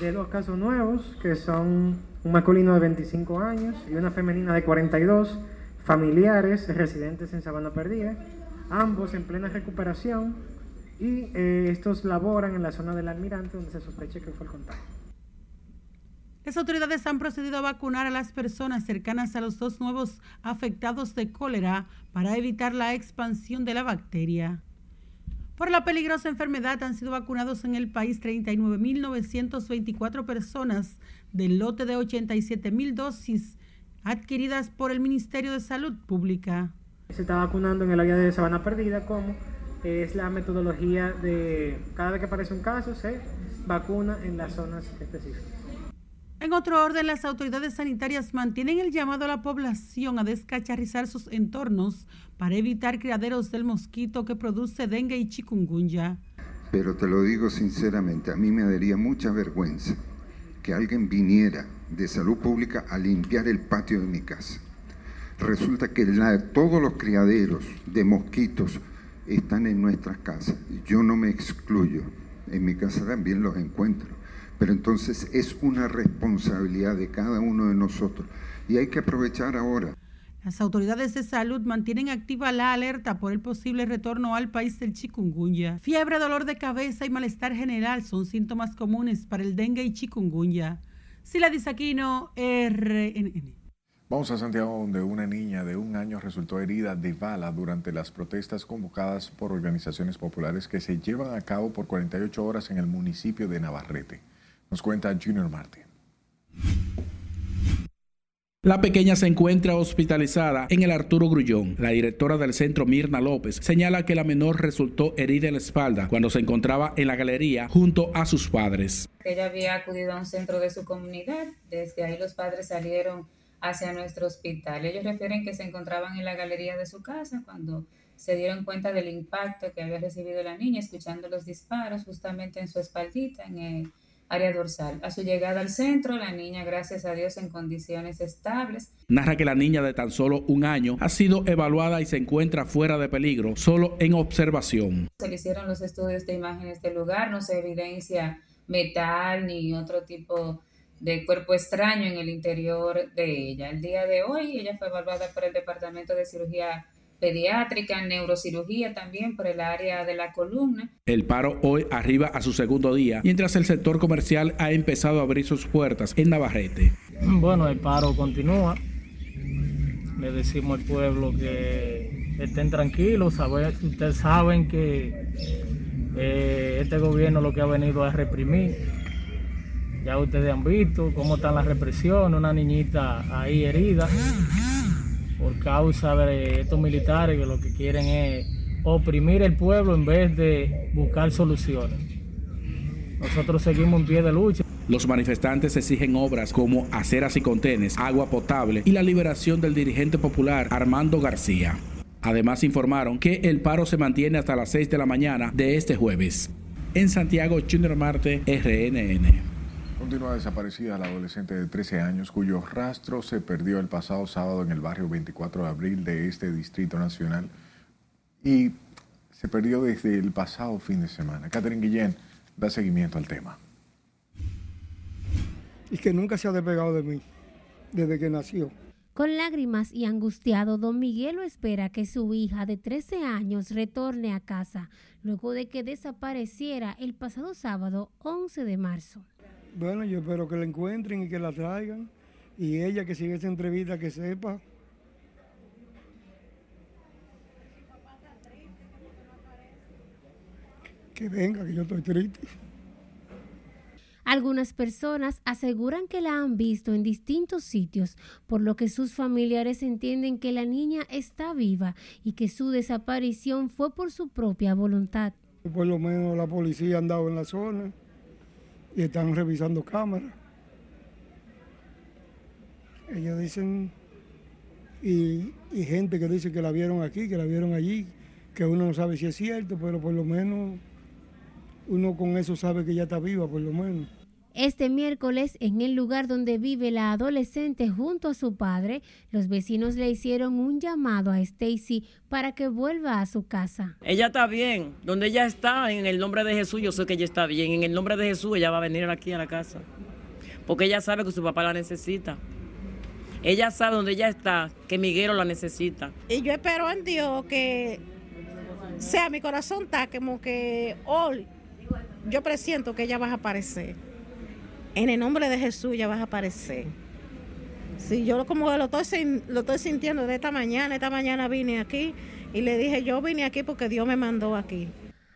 [SPEAKER 44] De los casos nuevos, que son un masculino de 25 años y una femenina de 42, familiares residentes en Sabana Perdida, ambos en plena recuperación y eh, estos laboran en la zona del almirante donde se sospecha que fue el contagio.
[SPEAKER 24] Las autoridades han procedido a vacunar a las personas cercanas a los dos nuevos afectados de cólera para evitar la expansión de la bacteria. Por la peligrosa enfermedad han sido vacunados en el país 39.924 personas del lote de 87.000 dosis adquiridas por el Ministerio de Salud Pública.
[SPEAKER 44] Se está vacunando en el área de Sabana Perdida como es la metodología de cada vez que aparece un caso se vacuna en las zonas específicas.
[SPEAKER 24] En otro orden, las autoridades sanitarias mantienen el llamado a la población a descacharrizar sus entornos para evitar criaderos del mosquito que produce dengue y chikungunya.
[SPEAKER 31] Pero te lo digo sinceramente, a mí me daría mucha vergüenza que alguien viniera de salud pública a limpiar el patio de mi casa. Resulta que todos los criaderos de mosquitos están en nuestras casas. Yo no me excluyo, en mi casa también los encuentro. Pero entonces es una responsabilidad de cada uno de nosotros y hay que aprovechar ahora.
[SPEAKER 24] Las autoridades de salud mantienen activa la alerta por el posible retorno al país del chikungunya. Fiebre, dolor de cabeza y malestar general son síntomas comunes para el dengue y chikungunya. Sila Disaquino, RNN.
[SPEAKER 1] Vamos a Santiago, donde una niña de un año resultó herida de bala durante las protestas convocadas por organizaciones populares que se llevan a cabo por 48 horas en el municipio de Navarrete. Nos cuenta Junior Martin.
[SPEAKER 45] La pequeña se encuentra hospitalizada en el Arturo Grullón. La directora del centro, Mirna López, señala que la menor resultó herida en la espalda cuando se encontraba en la galería junto a sus padres.
[SPEAKER 46] Ella había acudido a un centro de su comunidad. Desde ahí los padres salieron hacia nuestro hospital. Ellos refieren que se encontraban en la galería de su casa cuando se dieron cuenta del impacto que había recibido la niña, escuchando los disparos justamente en su espaldita, en el área dorsal. A su llegada al centro, la niña, gracias a Dios, en condiciones estables.
[SPEAKER 45] Narra que la niña de tan solo un año ha sido evaluada y se encuentra fuera de peligro, solo en observación.
[SPEAKER 46] Se le hicieron los estudios de imágenes del lugar, no se evidencia metal ni otro tipo de cuerpo extraño en el interior de ella. El día de hoy ella fue evaluada por el Departamento de Cirugía Pediátrica, Neurocirugía también por el área de la columna.
[SPEAKER 47] El paro hoy arriba a su segundo día, mientras el sector comercial ha empezado a abrir sus puertas en Navarrete.
[SPEAKER 48] Bueno, el paro continúa. Le decimos al pueblo que estén tranquilos. Ustedes saben que eh, este gobierno lo que ha venido a reprimir. Ya ustedes han visto cómo están las represiones, una niñita ahí herida por causa de estos militares que lo que quieren es oprimir el pueblo en vez de buscar soluciones. Nosotros seguimos en pie de lucha.
[SPEAKER 47] Los manifestantes exigen obras como aceras y contenes, agua potable y la liberación del dirigente popular Armando García. Además informaron que el paro se mantiene hasta las 6 de la mañana de este jueves. En Santiago, Junior Marte, RNN.
[SPEAKER 1] Continúa desaparecida la adolescente de 13 años cuyo rastro se perdió el pasado sábado en el barrio 24 de abril de este Distrito Nacional y se perdió desde el pasado fin de semana. Catherine Guillén da seguimiento al tema.
[SPEAKER 41] Y que nunca se ha despegado de mí desde que nació.
[SPEAKER 49] Con lágrimas y angustiado, don Miguelo espera que su hija de 13 años retorne a casa luego de que desapareciera el pasado sábado 11 de marzo.
[SPEAKER 41] Bueno, yo espero que la encuentren y que la traigan. Y ella que sigue esa entrevista que sepa. Que venga, que yo estoy triste.
[SPEAKER 49] Algunas personas aseguran que la han visto en distintos sitios, por lo que sus familiares entienden que la niña está viva y que su desaparición fue por su propia voluntad.
[SPEAKER 41] Por lo menos la policía ha andado en la zona y están revisando cámaras. Ellos dicen, y, y, gente que dice que la vieron aquí, que la vieron allí, que uno no sabe si es cierto, pero por lo menos uno con eso sabe que ya está viva, por lo menos.
[SPEAKER 49] Este miércoles, en el lugar donde vive la adolescente junto a su padre, los vecinos le hicieron un llamado a Stacy para que vuelva a su casa.
[SPEAKER 50] Ella está bien. Donde ella está, en el nombre de Jesús, yo sé que ella está bien. En el nombre de Jesús, ella va a venir aquí a la casa. Porque ella sabe que su papá la necesita. Ella sabe donde ella está, que Miguelo la necesita.
[SPEAKER 51] Y yo espero en Dios que sea mi corazón está como que hoy yo presiento que ella va a aparecer en el nombre de Jesús ya vas a aparecer. Sí, yo como lo estoy, lo estoy sintiendo de esta mañana, esta mañana vine aquí y le dije, yo vine aquí porque Dios me mandó aquí.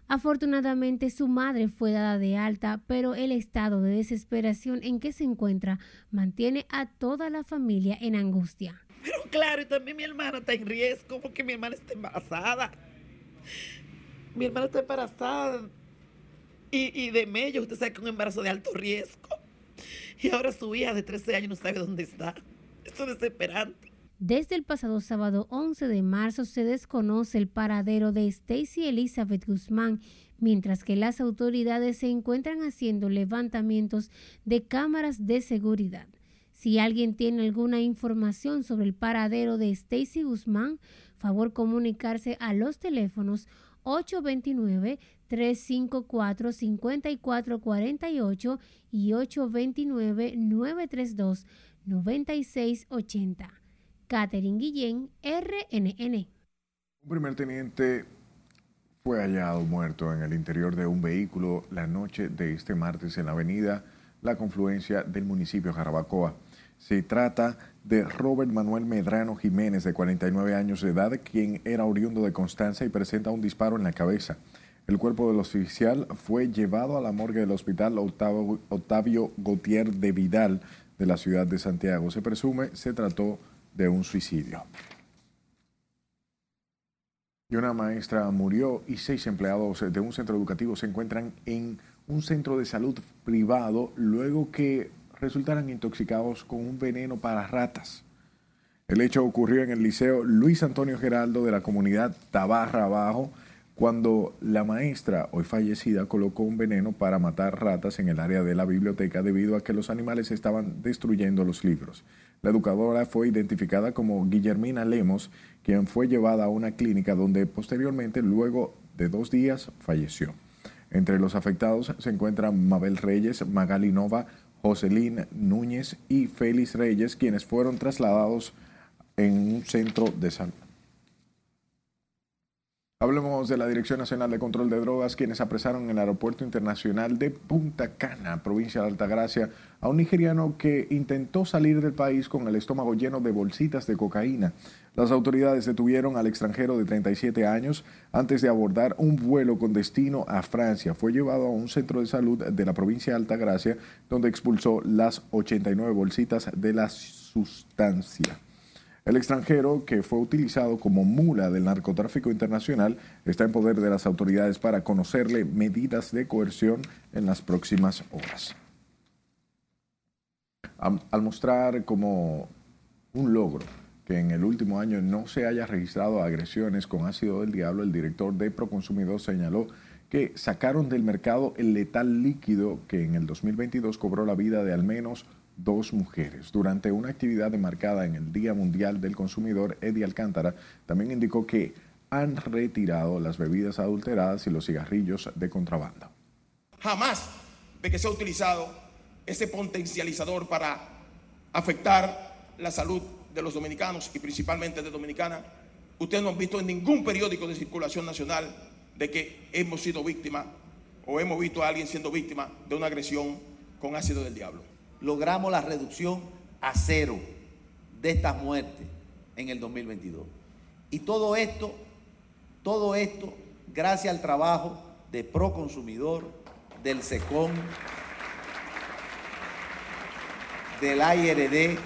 [SPEAKER 49] Afortunadamente su madre fue dada de alta, pero el estado de desesperación en que se encuentra mantiene a toda la familia en angustia.
[SPEAKER 52] Pero claro, y también mi hermana está en riesgo porque mi hermana está embarazada. Mi hermana está embarazada y, y de medio, usted sabe que un embarazo de alto riesgo. Y ahora su hija de 13 años no sabe dónde está. Esto es desesperante.
[SPEAKER 49] Desde el pasado sábado 11 de marzo se desconoce el paradero de Stacy Elizabeth Guzmán, mientras que las autoridades se encuentran haciendo levantamientos de cámaras de seguridad. Si alguien tiene alguna información sobre el paradero de Stacy Guzmán, favor comunicarse a los teléfonos 829 354-5448 y 829-932-9680. Catherine Guillén, RNN.
[SPEAKER 1] Un primer teniente fue hallado muerto en el interior de un vehículo la noche de este martes en la avenida La Confluencia del municipio Jarabacoa. Se trata de Robert Manuel Medrano Jiménez, de 49 años de edad, quien era oriundo de Constanza y presenta un disparo en la cabeza. El cuerpo del oficial fue llevado a la morgue del hospital Octavio, Gautier de Vidal de la ciudad de Santiago. Se presume se trató de un suicidio. Y una maestra murió y seis empleados de un centro educativo se encuentran en un centro de salud privado luego que resultaran intoxicados con un veneno para ratas. El hecho ocurrió en el liceo Luis Antonio Geraldo de la comunidad Tabarra Abajo cuando la maestra, hoy fallecida, colocó un veneno para matar ratas en el área de la biblioteca debido a que los animales estaban destruyendo los libros. La educadora fue identificada como Guillermina Lemos, quien fue llevada a una clínica donde posteriormente, luego de dos días, falleció. Entre los afectados se encuentran Mabel Reyes, Magali Nova, Jocelyn Núñez y Félix Reyes, quienes fueron trasladados en un centro de salud. Hablemos de la Dirección Nacional de Control de Drogas, quienes apresaron en el Aeropuerto Internacional de Punta Cana, provincia de Altagracia, a un nigeriano que intentó salir del país con el estómago lleno de bolsitas de cocaína. Las autoridades detuvieron al extranjero de 37 años antes de abordar un vuelo con destino a Francia. Fue llevado a un centro de salud de la provincia de Altagracia, donde expulsó las 89 bolsitas de la sustancia. El extranjero, que fue utilizado como mula del narcotráfico internacional, está en poder de las autoridades para conocerle medidas de coerción en las próximas horas. Al mostrar como un logro que en el último año no se haya registrado agresiones con ácido del diablo, el director de Proconsumidor señaló que sacaron del mercado el letal líquido que en el 2022 cobró la vida de al menos dos mujeres. Durante una actividad enmarcada en el Día Mundial del Consumidor, Eddie Alcántara también indicó que han retirado las bebidas adulteradas y los cigarrillos de contrabando.
[SPEAKER 53] Jamás de que se ha utilizado ese potencializador para afectar la salud de los dominicanos y principalmente de Dominicana. Ustedes no han visto en ningún periódico de circulación nacional de que hemos sido víctimas o hemos visto a alguien siendo víctima de una agresión con ácido del diablo
[SPEAKER 54] logramos la reducción a cero de estas muertes en el 2022. Y todo esto, todo esto, gracias al trabajo de Proconsumidor, del SECON, del IRD,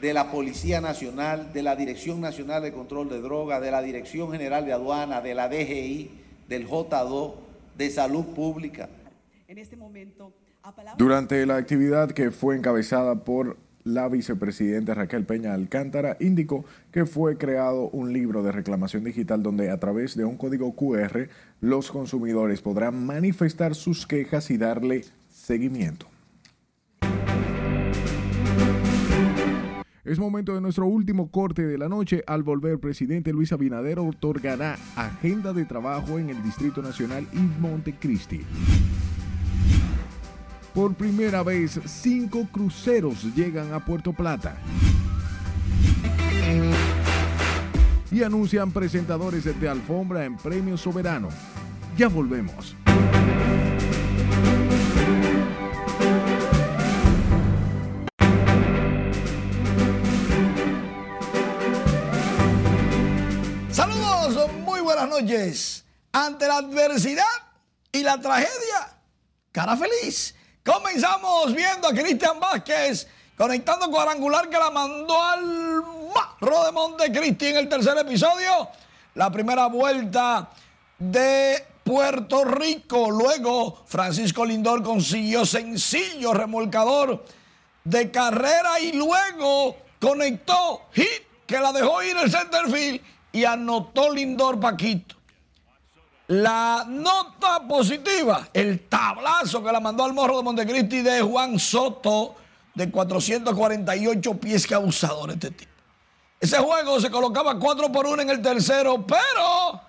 [SPEAKER 54] de la Policía Nacional, de la Dirección Nacional de Control de Drogas, de la Dirección General de Aduana, de la DGI, del J2, de Salud Pública.
[SPEAKER 1] En este momento durante la actividad que fue encabezada por la vicepresidenta Raquel Peña Alcántara, indicó que fue creado un libro de reclamación digital donde a través de un código QR los consumidores podrán manifestar sus quejas y darle seguimiento. Es momento de nuestro último corte de la noche. Al volver, presidente Luis Abinader otorgará agenda de trabajo en el Distrito Nacional y Montecristi. Por primera vez, cinco cruceros llegan a Puerto Plata. Y anuncian presentadores de alfombra en Premio Soberano. Ya volvemos.
[SPEAKER 55] Saludos, muy buenas noches. Ante la adversidad y la tragedia, cara feliz Comenzamos viendo a Cristian Vázquez conectando cuadrangular que la mandó al Marro de Montecristi en el tercer episodio. La primera vuelta de Puerto Rico. Luego Francisco Lindor consiguió sencillo remolcador de carrera y luego conectó hit que la dejó ir el centerfield y anotó Lindor Paquito. La nota positiva, el tablazo que la mandó al morro de Montecristi de Juan Soto, de 448 pies, que abusador este tipo. Ese juego se colocaba 4 por 1 en el tercero, pero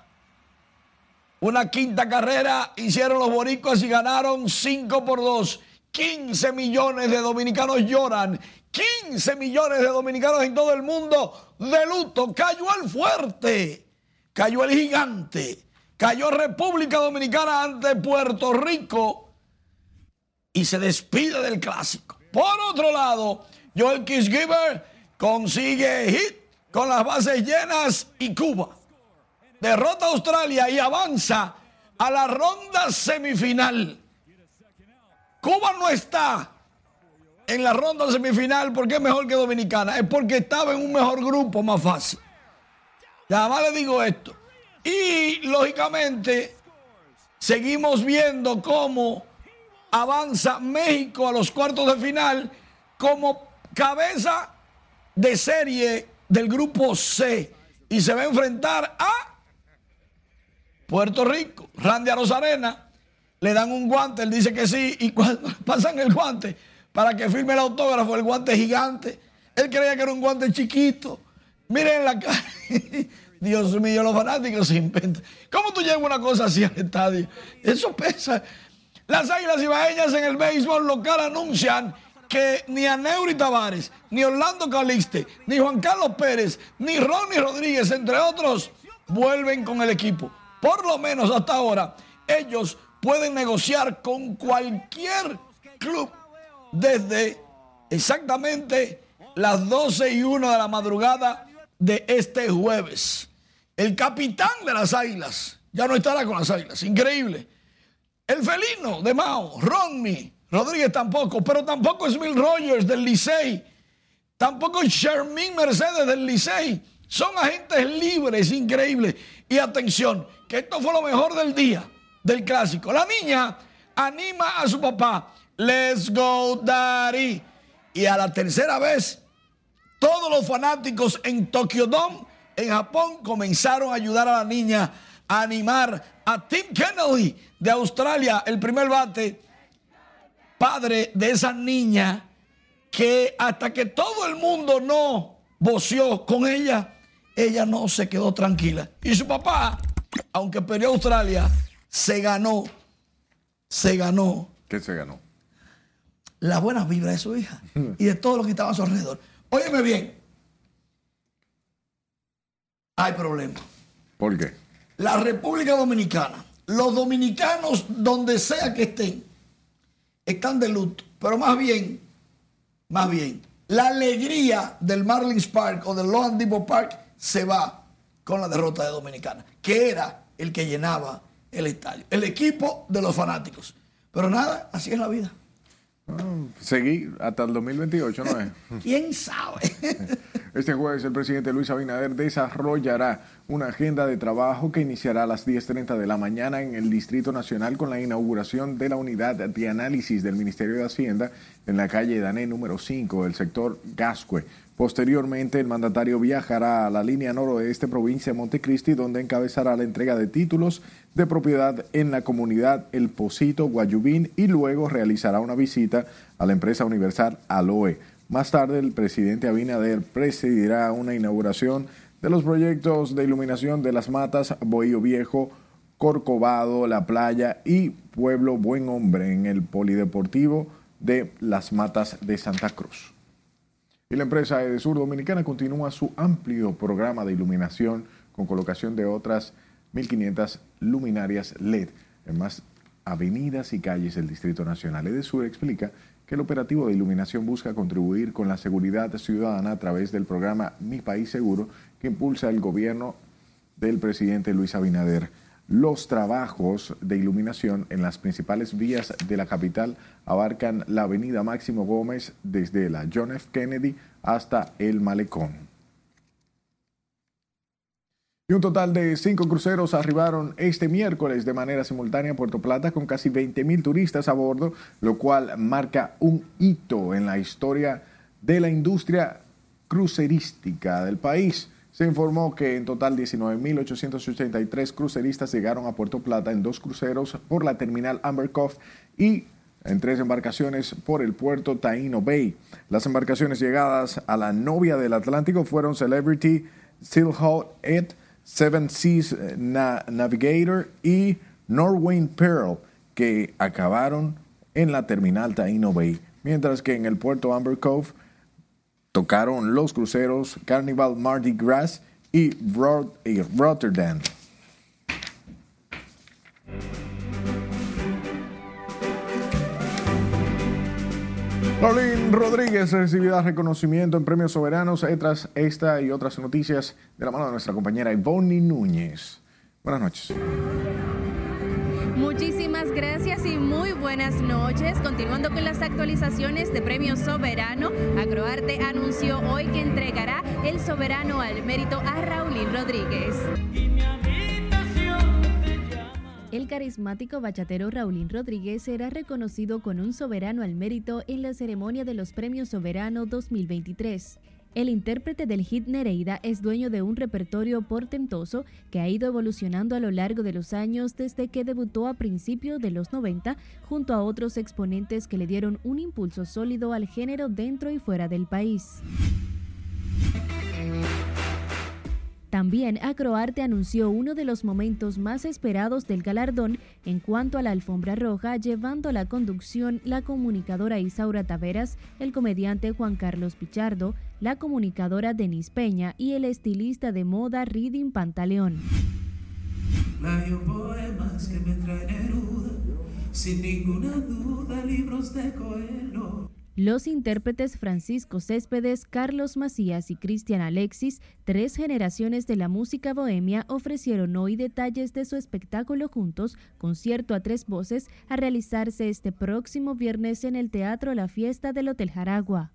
[SPEAKER 55] una quinta carrera hicieron los boricuas y ganaron 5 por 2. 15 millones de dominicanos lloran. 15 millones de dominicanos en todo el mundo de luto. Cayó el fuerte. Cayó el gigante Cayó República Dominicana ante Puerto Rico y se despide del clásico. Por otro lado, Joel Kisgiver consigue hit con las bases llenas y Cuba. Derrota a Australia y avanza a la ronda semifinal. Cuba no está en la ronda semifinal porque es mejor que Dominicana. Es porque estaba en un mejor grupo más fácil. Ya más le digo esto. Y lógicamente seguimos viendo cómo avanza México a los cuartos de final como cabeza de serie del grupo C y se va a enfrentar a Puerto Rico. Randy Rosarena le dan un guante, él dice que sí y cuando pasan el guante para que firme el autógrafo, el guante gigante, él creía que era un guante chiquito. Miren la cara. Dios mío, los fanáticos se inventan. ¿Cómo tú llevas una cosa así al estadio? Eso pesa. Las águilas ibaeñas en el béisbol local anuncian que ni a Neuri Tavares, ni Orlando Caliste, ni Juan Carlos Pérez, ni Ronnie Rodríguez, entre otros, vuelven con el equipo. Por lo menos hasta ahora, ellos pueden negociar con cualquier club desde exactamente las 12 y 1 de la madrugada de este jueves. El capitán de las Águilas ya no estará con las Águilas, increíble. El felino de Mao, Ronnie Rodríguez tampoco, pero tampoco es Mil Rogers del Licey, tampoco es Shermin Mercedes del Licey. Son agentes libres, increíble. Y atención, que esto fue lo mejor del día, del clásico. La niña anima a su papá, let's go, daddy. Y a la tercera vez, todos los fanáticos en Tokyo Dome, en Japón, comenzaron a ayudar a la niña a animar a Tim Kennedy de Australia, el primer bate, padre de esa niña que hasta que todo el mundo no voció con ella, ella no se quedó tranquila. Y su papá, aunque perdió Australia, se ganó, se ganó.
[SPEAKER 1] ¿Qué se ganó?
[SPEAKER 55] La buena vibra de su hija y de todo lo que estaba a su alrededor. Óyeme bien, hay problema.
[SPEAKER 1] ¿Por qué?
[SPEAKER 55] La República Dominicana, los dominicanos donde sea que estén, están de luto, pero más bien, más bien, la alegría del Marlins Park o del Lohan Depot Park se va con la derrota de Dominicana, que era el que llenaba el estadio, el equipo de los fanáticos. Pero nada, así es la vida.
[SPEAKER 1] Seguir hasta el 2028, ¿no es?
[SPEAKER 55] ¿Quién sabe?
[SPEAKER 1] Este jueves el presidente Luis Abinader desarrollará una agenda de trabajo que iniciará a las 10.30 de la mañana en el Distrito Nacional con la inauguración de la unidad de análisis del Ministerio de Hacienda en la calle Dané número 5 del sector Gascue. Posteriormente, el mandatario viajará a la línea noroeste provincia de Montecristi, donde encabezará la entrega de títulos de propiedad en la comunidad El Posito, Guayubín, y luego realizará una visita a la empresa universal Aloe. Más tarde, el presidente Abinader presidirá una inauguración de los proyectos de iluminación de las matas Bohío Viejo, Corcovado, La Playa y Pueblo Buen Hombre en el Polideportivo de las Matas de Santa Cruz. Y la empresa Edesur Dominicana continúa su amplio programa de iluminación con colocación de otras 1.500 luminarias LED en más avenidas y calles del Distrito Nacional. Edesur explica que el operativo de iluminación busca contribuir con la seguridad ciudadana a través del programa Mi País Seguro que impulsa el gobierno del presidente Luis Abinader. Los trabajos de iluminación en las principales vías de la capital abarcan la avenida Máximo Gómez desde la John F. Kennedy hasta el Malecón. Y un total de cinco cruceros arribaron este miércoles de manera simultánea a Puerto Plata con casi 20 mil turistas a bordo, lo cual marca un hito en la historia de la industria crucerística del país. Se informó que en total 19.883 cruceristas llegaron a Puerto Plata en dos cruceros por la terminal Amber Cove y en tres embarcaciones por el puerto Taino Bay. Las embarcaciones llegadas a la novia del Atlántico fueron Celebrity, Silhouette, Seven Seas Navigator y Norway Pearl, que acabaron en la terminal Taino Bay, mientras que en el puerto Amber Cove tocaron los cruceros Carnival Mardi Gras y Rotterdam. Paulín Rodríguez recibirá reconocimiento en premios soberanos tras esta y otras noticias de la mano de nuestra compañera Ivonne Núñez. Buenas noches.
[SPEAKER 56] Muchísimas gracias y muy buenas noches. Continuando con las actualizaciones de Premio Soberano, Agroarte anunció hoy que entregará el Soberano al mérito a Raulín Rodríguez.
[SPEAKER 57] El carismático bachatero Raulín Rodríguez será reconocido con un soberano al mérito en la ceremonia de los Premios Soberano 2023. El intérprete del hit Nereida es dueño de un repertorio portentoso que ha ido evolucionando a lo largo de los años desde que debutó a principios de los 90 junto a otros exponentes que le dieron un impulso sólido al género dentro y fuera del país. También Acroarte anunció uno de los momentos más esperados del galardón en cuanto a la alfombra roja, llevando la conducción la comunicadora Isaura Taveras, el comediante Juan Carlos Pichardo, la comunicadora Denis Peña y el estilista de moda Reading Pantaleón. Los intérpretes Francisco Céspedes, Carlos Macías y Cristian Alexis, tres generaciones de la música bohemia, ofrecieron hoy detalles de su espectáculo juntos, concierto a tres voces, a realizarse este próximo viernes en el Teatro La Fiesta del Hotel Jaragua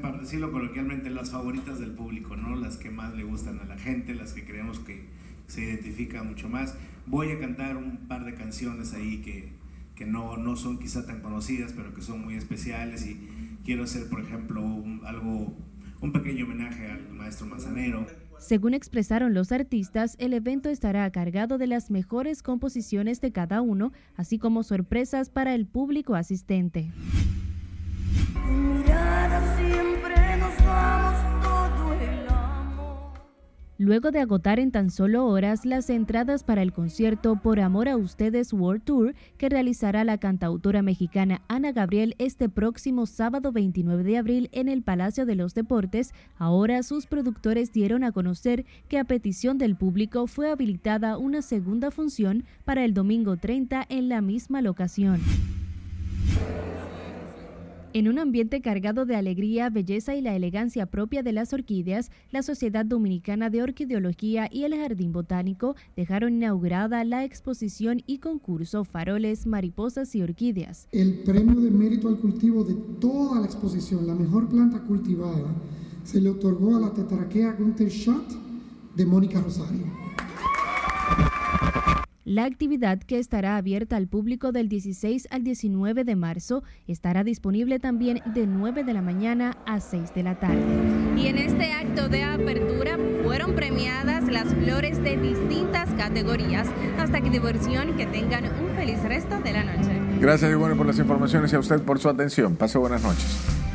[SPEAKER 54] para decirlo coloquialmente, las favoritas del público, ¿no? Las que más le gustan a la gente, las que creemos que se identifican mucho más. Voy a cantar un par de canciones ahí que, que no, no son quizá tan conocidas, pero que son muy especiales y quiero hacer, por ejemplo, un, algo, un pequeño homenaje al maestro Manzanero.
[SPEAKER 57] Según expresaron los artistas, el evento estará cargado de las mejores composiciones de cada uno, así como sorpresas para el público asistente. Luego de agotar en tan solo horas las entradas para el concierto Por Amor a Ustedes World Tour que realizará la cantautora mexicana Ana Gabriel este próximo sábado 29 de abril en el Palacio de los Deportes, ahora sus productores dieron a conocer que a petición del público fue habilitada una segunda función para el domingo 30 en la misma locación. En un ambiente cargado de alegría, belleza y la elegancia propia de las orquídeas, la Sociedad Dominicana de Orquideología y el Jardín Botánico dejaron inaugurada la exposición y concurso Faroles, Mariposas y Orquídeas.
[SPEAKER 58] El premio de mérito al cultivo de toda la exposición, la mejor planta cultivada, se le otorgó a la tetraquea Gunther Schott de Mónica Rosario.
[SPEAKER 57] La actividad que estará abierta al público del 16 al 19 de marzo estará disponible también de 9 de la mañana a 6 de la tarde.
[SPEAKER 46] Y en este acto de apertura fueron premiadas las flores de distintas categorías. Hasta que diversión, que tengan un feliz resto de la noche.
[SPEAKER 1] Gracias, y bueno por las informaciones y a usted por su atención. Pase buenas noches.